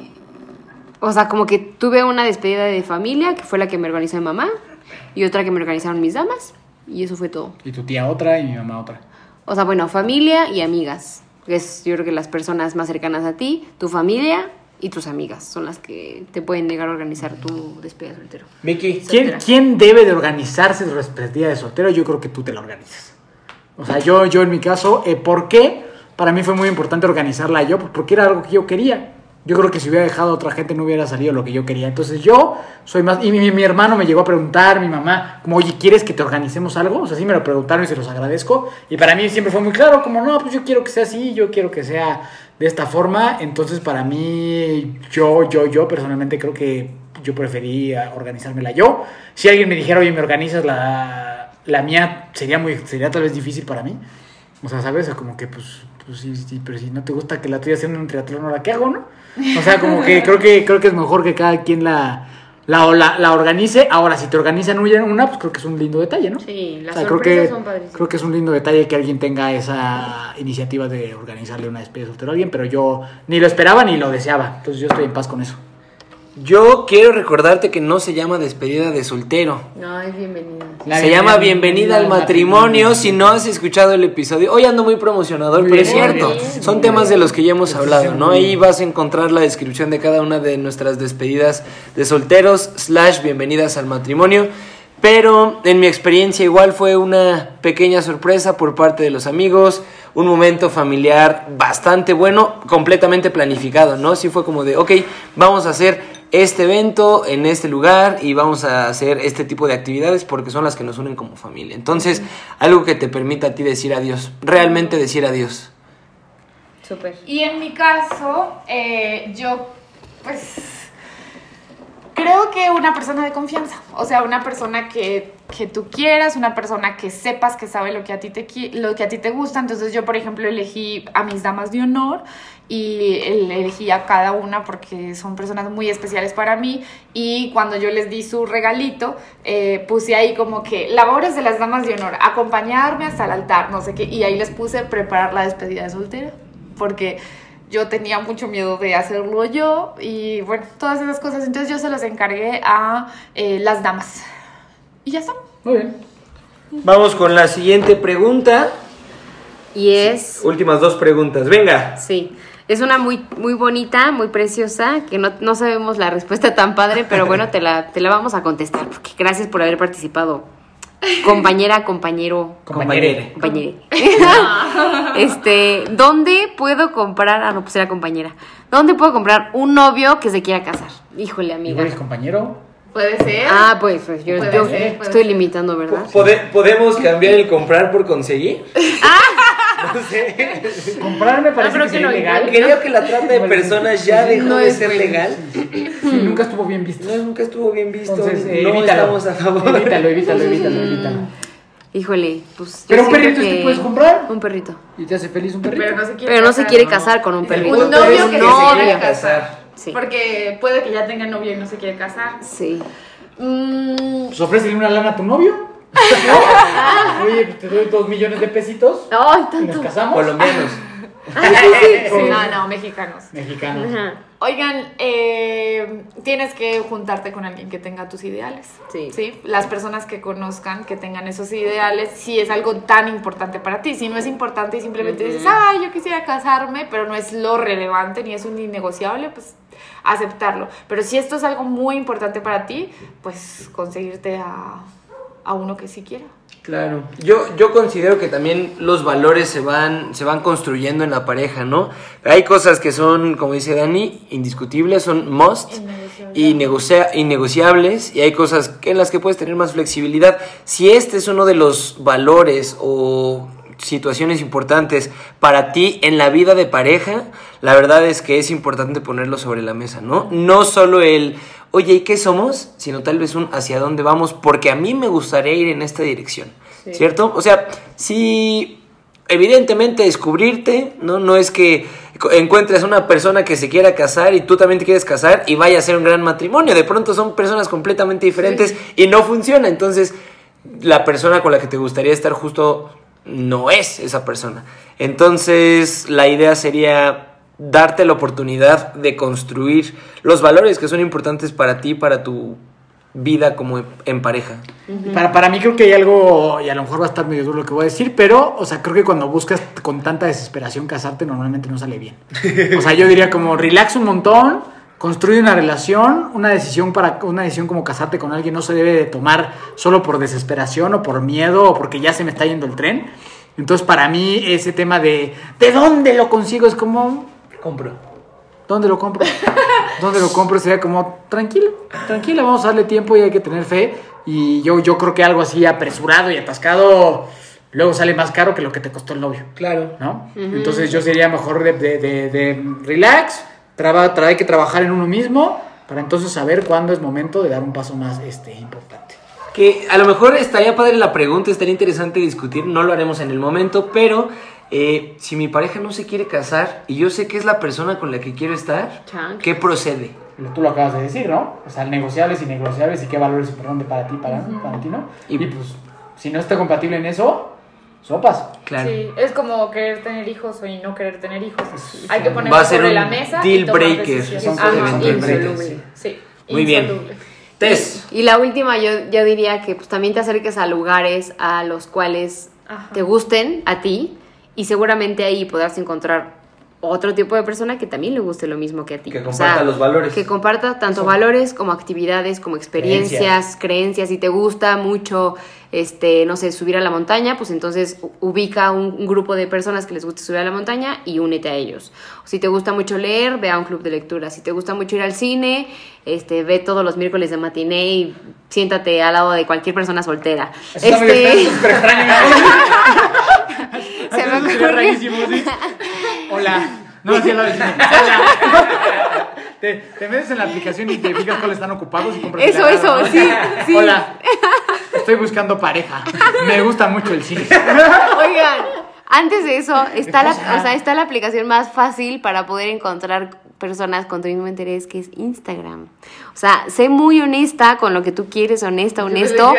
Speaker 4: O sea, como que tuve una despedida de familia, que fue la que me organizó mi mamá, y otra que me organizaron mis damas, y eso fue todo.
Speaker 2: Y tu tía otra y mi mamá otra.
Speaker 4: O sea, bueno, familia y amigas. que Es yo creo que las personas más cercanas a ti, tu familia y tus amigas son las que te pueden llegar a organizar tu despedida de soltero.
Speaker 3: Vicky.
Speaker 2: ¿Quién. ¿Quién debe de organizarse su despedida de soltero? Yo creo que tú te la organizas. O sea, yo, yo en mi caso, eh, ¿por qué? Para mí fue muy importante organizarla yo, porque era algo que yo quería. Yo creo que si hubiera dejado a otra gente no hubiera salido lo que yo quería. Entonces yo soy más... Y mi, mi hermano me llegó a preguntar, mi mamá, como, oye, ¿quieres que te organicemos algo? O sea, sí me lo preguntaron y se los agradezco. Y para mí siempre fue muy claro, como, no, pues yo quiero que sea así, yo quiero que sea de esta forma. Entonces para mí, yo, yo, yo personalmente creo que yo prefería organizármela yo. Si alguien me dijera, oye, me organizas la, la mía, sería, muy, sería tal vez difícil para mí. O sea, ¿sabes? O como que, pues, pues sí, sí, pero si no te gusta que la tuya sea un triatlón, ¿ahora qué hago, no? O sea, como que creo que, creo que es mejor que cada quien la, la, la, la organice. Ahora, si te organizan una, una, pues creo que es un lindo detalle, ¿no?
Speaker 4: Sí, las
Speaker 2: O sea, creo
Speaker 4: sorpresas
Speaker 2: que,
Speaker 4: son padrísimas.
Speaker 2: creo que es un lindo detalle que alguien tenga esa iniciativa de organizarle una despedida de soltero a alguien, pero yo ni lo esperaba ni lo deseaba. Entonces yo estoy en paz con eso.
Speaker 3: Yo quiero recordarte que no se llama despedida de soltero.
Speaker 4: No, es bienvenida.
Speaker 2: La
Speaker 3: se llama Bienvenida al matrimonio. Si no has escuchado el episodio, hoy ando muy promocionador, pero es cierto.
Speaker 2: bien.
Speaker 3: Son temas de los que ya hemos hablado, ¿no? Ahí vas a encontrar la descripción de cada una de nuestras despedidas de solteros, slash bienvenidas al matrimonio. Pero en mi experiencia igual fue una pequeña sorpresa por parte de los amigos, un momento familiar bastante bueno, completamente planificado, ¿no? Sí fue como de, ok, vamos a hacer este evento en este lugar y vamos a hacer este tipo de actividades porque son las que nos unen como familia. Entonces, algo que te permita a ti decir adiós, realmente decir adiós.
Speaker 4: Súper.
Speaker 5: Y en mi caso, eh, yo, pues, Creo que una persona de confianza, o sea, una persona que, que tú quieras, una persona que sepas que sabe lo que, a ti te, lo que a ti te gusta. Entonces yo, por ejemplo, elegí a mis damas de honor y el- elegí a cada una porque son personas muy especiales para mí. Y cuando yo les di su regalito, eh, puse ahí como que labores de las damas de honor, acompañarme hasta el altar, no sé qué. Y ahí les puse preparar la despedida de soltera, porque yo tenía mucho miedo de hacerlo yo y bueno, todas esas cosas. Entonces yo se los encargué a eh, las damas. Y ya está.
Speaker 2: Muy bien.
Speaker 3: Vamos con la siguiente pregunta.
Speaker 4: Y es,
Speaker 3: Últimas dos preguntas. Venga.
Speaker 4: sí, es una muy, muy bonita, muy preciosa, que no, no sabemos la respuesta tan padre, pero bueno, te la, te la vamos a contestar, porque gracias por haber participado. Compañera, compañero,
Speaker 2: Compañere.
Speaker 4: compañere. este, ¿dónde puedo comprar? Ah, no, pues era compañera. ¿Dónde puedo comprar un novio que se quiera casar? Híjole, amiga.
Speaker 2: Igual es compañero.
Speaker 5: Puede ser.
Speaker 4: Ah, pues, pues, yo, yo
Speaker 5: ser,
Speaker 4: estoy
Speaker 5: ser.
Speaker 4: limitando, ¿verdad?
Speaker 3: ¿Pode- ¿Podemos cambiar el comprar por conseguir? No sé.
Speaker 2: Comprar me parece
Speaker 4: creo
Speaker 2: que
Speaker 4: no,
Speaker 2: ilegal.
Speaker 3: Creo que la trata de personas ya dejó
Speaker 4: No
Speaker 3: de
Speaker 4: es
Speaker 3: ser
Speaker 4: bueno.
Speaker 3: legal.
Speaker 2: Sí, nunca estuvo bien visto.
Speaker 3: No, nunca estuvo bien visto.
Speaker 2: Entonces, eh,
Speaker 3: no
Speaker 2: evítalo.
Speaker 3: estamos a favor.
Speaker 2: Evítalo, evítalo, evítalo, evítalo.
Speaker 4: Híjole, pues.
Speaker 2: Pero un perrito es que puedes comprar.
Speaker 4: Un perrito.
Speaker 2: ¿Y te hace feliz un perrito?
Speaker 5: Pero no se quiere
Speaker 4: Pero no se
Speaker 5: casar.
Speaker 4: quiere casar con un perrito.
Speaker 5: Un novio que se quiere casar.
Speaker 4: Sí.
Speaker 5: Porque puede que ya tenga novio y no se quiere casar.
Speaker 4: Sí.
Speaker 5: Mm,
Speaker 2: Pues ofrécele una lana a tu novio. ¿No? Oye, pues te doy dos millones de pesitos.
Speaker 4: Ay,
Speaker 2: Y nos
Speaker 4: tanto.
Speaker 2: casamos.
Speaker 3: Colombianos.
Speaker 5: sí, no, no, mexicanos.
Speaker 2: Mexicanos.
Speaker 4: Ajá.
Speaker 5: Oigan, eh, tienes que juntarte con alguien que tenga tus ideales.
Speaker 4: Sí.
Speaker 5: Las personas que conozcan, que tengan esos ideales, si es algo tan importante para ti. Si no es importante y simplemente dices, ay, yo quisiera casarme, pero no es lo relevante ni es un innegociable, pues aceptarlo. Pero si esto es algo muy importante para ti, pues conseguirte a, a uno que sí quiera.
Speaker 3: Claro. Yo, yo considero que también los valores se van, se van construyendo en la pareja, ¿no? Hay cosas que son, como dice Dani, indiscutibles, son must y negocia- innegociables, y hay cosas en las que puedes tener más flexibilidad. Si este es uno de los valores o situaciones importantes para ti en la vida de pareja, la verdad es que es importante ponerlo sobre la mesa, ¿no? No solo el, oye, ¿y qué somos? Sino tal vez un hacia dónde vamos, porque a mí me gustaría ir en esta dirección, ¿cierto? O sea, si evidentemente descubrirte, ¿no? No es que encuentres una persona que se quiera casar y tú también te quieres casar y vaya a ser un gran matrimonio. De pronto son personas completamente diferentes y no funciona. Entonces, la persona con la que te gustaría estar justo no es esa persona. Entonces, la idea sería darte la oportunidad de construir los valores que son importantes para ti, para tu vida como en- pareja.
Speaker 2: Para, para mí creo que hay algo, y a lo mejor va a estar medio duro lo que voy a decir, pero, o sea, creo que cuando buscas con tanta desesperación casarte, normalmente no sale bien. O sea, yo diría como relax un montón, construye una relación, una decisión para una decisión como casarte con alguien no se debe de tomar solo por desesperación o por miedo o porque ya se me está yendo el tren. Entonces, para mí ese tema de ¿de dónde lo consigo? es como
Speaker 3: Compro.
Speaker 2: ¿Dónde lo compro? ¿Dónde lo compro? Sería como, tranquilo, tranquila, vamos a darle tiempo y hay que tener fe. Y yo, yo creo que algo así apresurado y atascado luego sale más caro que lo que te costó el novio,
Speaker 3: Claro.
Speaker 2: ¿no? Entonces yo sería mejor de, de, de- de relax, traba, tra- hay que trabajar en uno mismo para entonces saber cuándo es momento de dar un paso más este, importante.
Speaker 3: Que a lo mejor estaría padre la pregunta, estaría interesante discutir, no lo haremos en el momento, pero eh, si mi pareja no se quiere casar y yo sé que es la persona con la que quiero estar. ¿qué procede?
Speaker 2: Tú lo acabas de decir, ¿no? O sea, negociables y negociables y qué valores para ti, para, para ti, ¿no?
Speaker 3: Y-
Speaker 2: Y, pues, si no está compatible en eso, sopas.
Speaker 3: Claro.
Speaker 5: Sí, es como querer tener hijos o y no querer tener hijos.
Speaker 2: Sí,
Speaker 5: Hay que
Speaker 2: sí.
Speaker 5: ponerlo
Speaker 3: Va a ser
Speaker 5: sobre
Speaker 3: un
Speaker 5: la mesa.
Speaker 3: deal
Speaker 5: y tomar
Speaker 3: breaker.
Speaker 2: Son
Speaker 5: Ajá,
Speaker 3: eventualmente.
Speaker 5: insoluble. Sí,
Speaker 3: Muy bien. Tess.
Speaker 4: Y la última, yo, yo diría que pues, también te acerques a lugares a los cuales
Speaker 5: Ajá.
Speaker 4: te gusten a ti y seguramente ahí podrás encontrar otro tipo de persona que también le guste lo mismo que a ti.
Speaker 3: Que
Speaker 4: O
Speaker 3: comparta
Speaker 4: sea,
Speaker 3: los valores.
Speaker 4: Que comparta tanto valores como actividades, como experiencias, creencias. Si te gusta mucho, este, no sé, subir a la montaña, pues entonces ubica un, un grupo de personas que les guste subir a la montaña y únete a ellos. Si te gusta mucho leer, ve a un club de lectura. Si te gusta mucho ir al cine, este, ve todos los miércoles de matiné y siéntate al lado de cualquier persona soltera.
Speaker 2: Eso
Speaker 4: Este,
Speaker 2: extraño.
Speaker 4: se me ocurrió.
Speaker 2: rarísimo, ¿sí? Hola. No, sí, lo decimos. Hola. Te, te metes en la aplicación y te fijas cuáles están ocupados y compras
Speaker 4: Eso, eso,
Speaker 2: ¿no?
Speaker 4: sí, sí.
Speaker 2: Hola, estoy buscando pareja. Me gusta mucho el cine.
Speaker 4: Oigan, antes de eso, está la, o sea, está la aplicación más fácil para poder encontrar personas con tu mismo interés, que es Instagram. O sea, sé muy honesta con lo que tú quieres, honesta, honesto.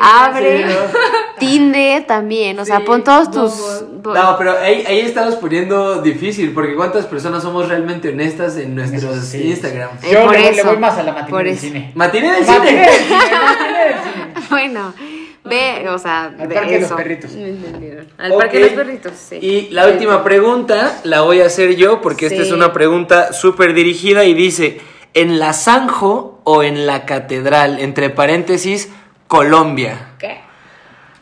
Speaker 4: Abre Tinder también, o sea,
Speaker 5: Sí,
Speaker 4: pon todos tus...
Speaker 3: No, pero ahí, ahí estamos poniendo difícil, porque ¿cuántas personas somos realmente honestas en nuestros
Speaker 2: Sí.
Speaker 3: Instagram?
Speaker 4: Eh,
Speaker 2: Yo
Speaker 4: por
Speaker 2: le, voy- le
Speaker 4: eso,
Speaker 2: voy más a la del cine.
Speaker 3: ¿Matiné del cine?
Speaker 2: matinee del cine.
Speaker 4: Bueno, ve, o sea,
Speaker 2: Al
Speaker 4: de
Speaker 2: Parque de los. Perritos.
Speaker 4: Me entendieron. Al parque de los perritos, sí.
Speaker 3: Y la última pregunta la voy a hacer yo, porque esta es una pregunta súper dirigida y dice, ¿en la Sanjo o en la Catedral? Entre paréntesis, Colombia.
Speaker 4: ¿Qué?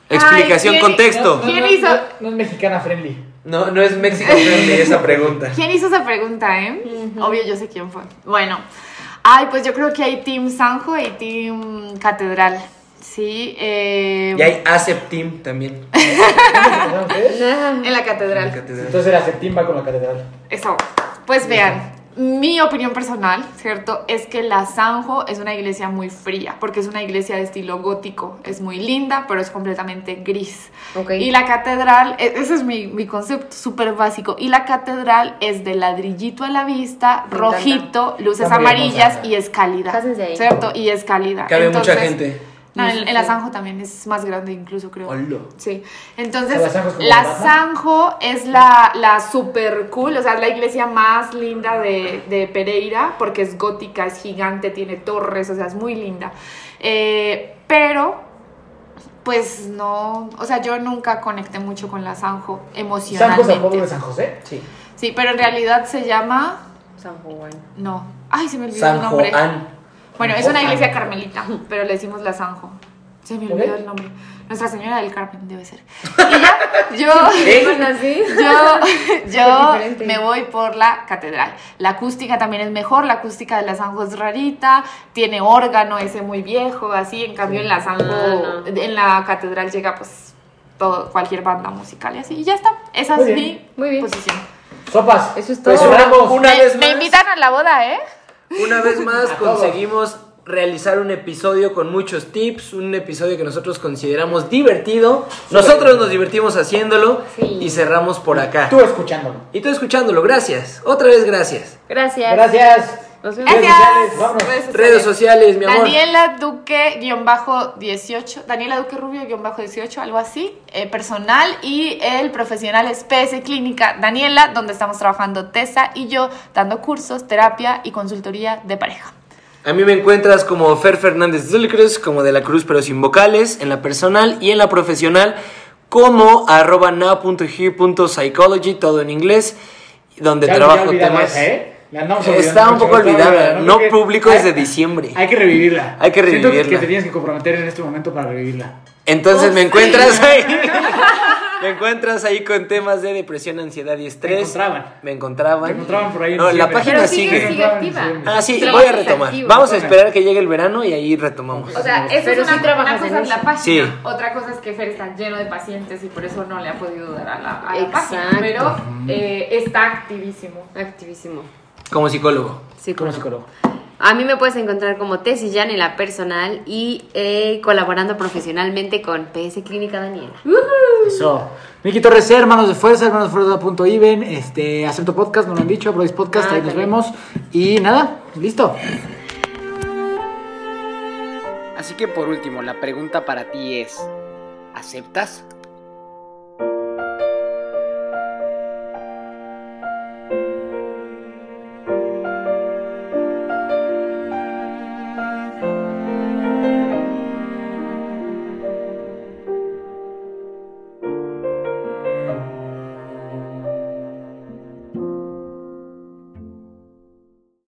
Speaker 3: Explicación,
Speaker 5: Ay, ¿quién-
Speaker 3: contexto.
Speaker 5: ¿Quién
Speaker 2: no,
Speaker 5: hizo?
Speaker 2: No, no es mexicana friendly.
Speaker 3: No, no es México friendly esa pregunta.
Speaker 5: ¿Quién hizo esa pregunta, eh? Obvio, yo sé quién fue. Bueno, ay, pues yo creo que hay Team Sanjo y Team Catedral. Sí, eh,
Speaker 3: Y hay ACEP Team también.
Speaker 5: en la Catedral.
Speaker 2: Entonces la septimba con la catedral.
Speaker 5: Eso. Pues vean, mi opinión personal, ¿cierto? Es que la Sanjo es una iglesia muy fría, porque es una iglesia de estilo gótico. Es muy linda, pero es completamente gris.
Speaker 4: Ok.
Speaker 5: Y la catedral, e- ese es mi, mi concepto súper básico. Y la catedral es de ladrillito a la vista, rojito, luces amarillas y es cálida. ¿Cierto? Y es cálida.
Speaker 3: Cabe mucha gente.
Speaker 5: No, en, en la Sanjo también es más grande incluso, creo.
Speaker 3: Hola.
Speaker 5: Sí. Entonces,
Speaker 2: O sea, la Sanjo es como
Speaker 5: la. Sanjo la, la super cool, o sea, es la iglesia más linda de, de Pereira, porque es gótica, es gigante, tiene torres, o sea, es muy linda. Eh, pero, pues no, o sea, yo nunca conecté mucho con la Sanjo
Speaker 2: ¿Sanjo es
Speaker 5: emocionalmente.
Speaker 2: apodo de San José?
Speaker 3: Sí.
Speaker 5: Sí, pero en realidad se llama,
Speaker 4: San Juan.
Speaker 5: no, ay, se me olvidó
Speaker 3: San
Speaker 5: el nombre.
Speaker 3: Juan.
Speaker 5: Bueno, es una iglesia carmelita, pero le decimos la Sanjo. Se me olvidó el nombre. Nuestra Señora del Carmen debe ser. Y ya, yo, yo, yo
Speaker 4: diferente.
Speaker 5: me voy por la catedral. La acústica también es mejor. La acústica de la Sanjo es rarita. Tiene órgano ese muy viejo, así. En cambio, en la Sanjo,
Speaker 4: no.
Speaker 5: en la catedral llega pues todo, cualquier banda musical y así. Y ya está. Esa
Speaker 2: Muy
Speaker 5: es
Speaker 2: bien.
Speaker 5: mi
Speaker 4: Muy bien.
Speaker 5: posición.
Speaker 2: Sopas.
Speaker 4: Eso es
Speaker 2: Pues
Speaker 4: todo.
Speaker 2: cerramos.
Speaker 3: Una
Speaker 5: me,
Speaker 3: vez
Speaker 5: me
Speaker 3: más.
Speaker 5: invitan a la boda, ¿eh?
Speaker 3: Una vez más
Speaker 2: A todos.
Speaker 3: conseguimos realizar un episodio con muchos tips, un episodio que nosotros consideramos divertido. Nosotros nos divertimos haciéndolo
Speaker 4: Sí.
Speaker 3: y cerramos por acá.
Speaker 2: Tú escuchándolo.
Speaker 3: Y tú escuchándolo, gracias. Otra vez gracias.
Speaker 4: Gracias.
Speaker 2: Gracias. Redes sociales, vámonos.
Speaker 3: Redes sociales, mi amor.
Speaker 5: Daniela Duque guion bajo 18, Daniela Duque Rubio guion bajo 18, algo así, eh, personal y el profesional es PS Clínica Daniela, donde estamos trabajando Tessa y yo dando cursos, terapia y consultoría de pareja.
Speaker 3: A mí me encuentras como Fer Fernández de la Cruz, como de la Cruz pero sin vocales, en la personal y en la profesional, como arroba now.here.psychology, todo en inglés, donde
Speaker 2: Ya-
Speaker 3: trabajo temas...
Speaker 2: ¿eh? La andamos olvidando
Speaker 3: Está un poco olvidada, no publico
Speaker 2: hay-
Speaker 3: desde diciembre.
Speaker 2: Hay que revivirla.
Speaker 3: Hay que
Speaker 2: Siento
Speaker 3: revivirla.
Speaker 2: que te tienes que comprometer en este momento para revivirla.
Speaker 3: Entonces me encuentras ahí. me encuentras ahí con temas de depresión, ansiedad y estrés.
Speaker 2: encontraban.
Speaker 3: Me encontraban.
Speaker 2: Te encontraban por ahí en
Speaker 3: No, la página
Speaker 4: Pero
Speaker 3: sigue.
Speaker 4: sigue, sigue activa.
Speaker 3: Ah, sí,
Speaker 4: Trabajas
Speaker 3: voy a retomar.
Speaker 4: activo.
Speaker 3: Vamos a esperar que llegue el verano y ahí retomamos.
Speaker 5: O sea, eso
Speaker 4: Pero
Speaker 5: es una,
Speaker 4: sí
Speaker 5: una cosa
Speaker 4: en
Speaker 5: es la página,
Speaker 3: Sí.
Speaker 5: otra cosa es que Fer está lleno de pacientes y por eso no le ha podido dar a la, a la página, pero eh, está activísimo.
Speaker 4: Activísimo.
Speaker 3: Como psicólogo.
Speaker 4: Sí,
Speaker 2: Como psicólogo.
Speaker 4: A mí me puedes encontrar como Tesis Jan en la personal y eh, colaborando profesionalmente con PS Clínica Daniela.
Speaker 2: Eso. Miki Torres, hermanos de fuerza, hermanos de fuerza.iven, este, acepto podcast, no lo han dicho, Brodis Podcast,
Speaker 4: Ah,
Speaker 2: ahí nos vemos. Y nada, listo.
Speaker 6: Así que por último, la pregunta para ti es, ¿aceptas?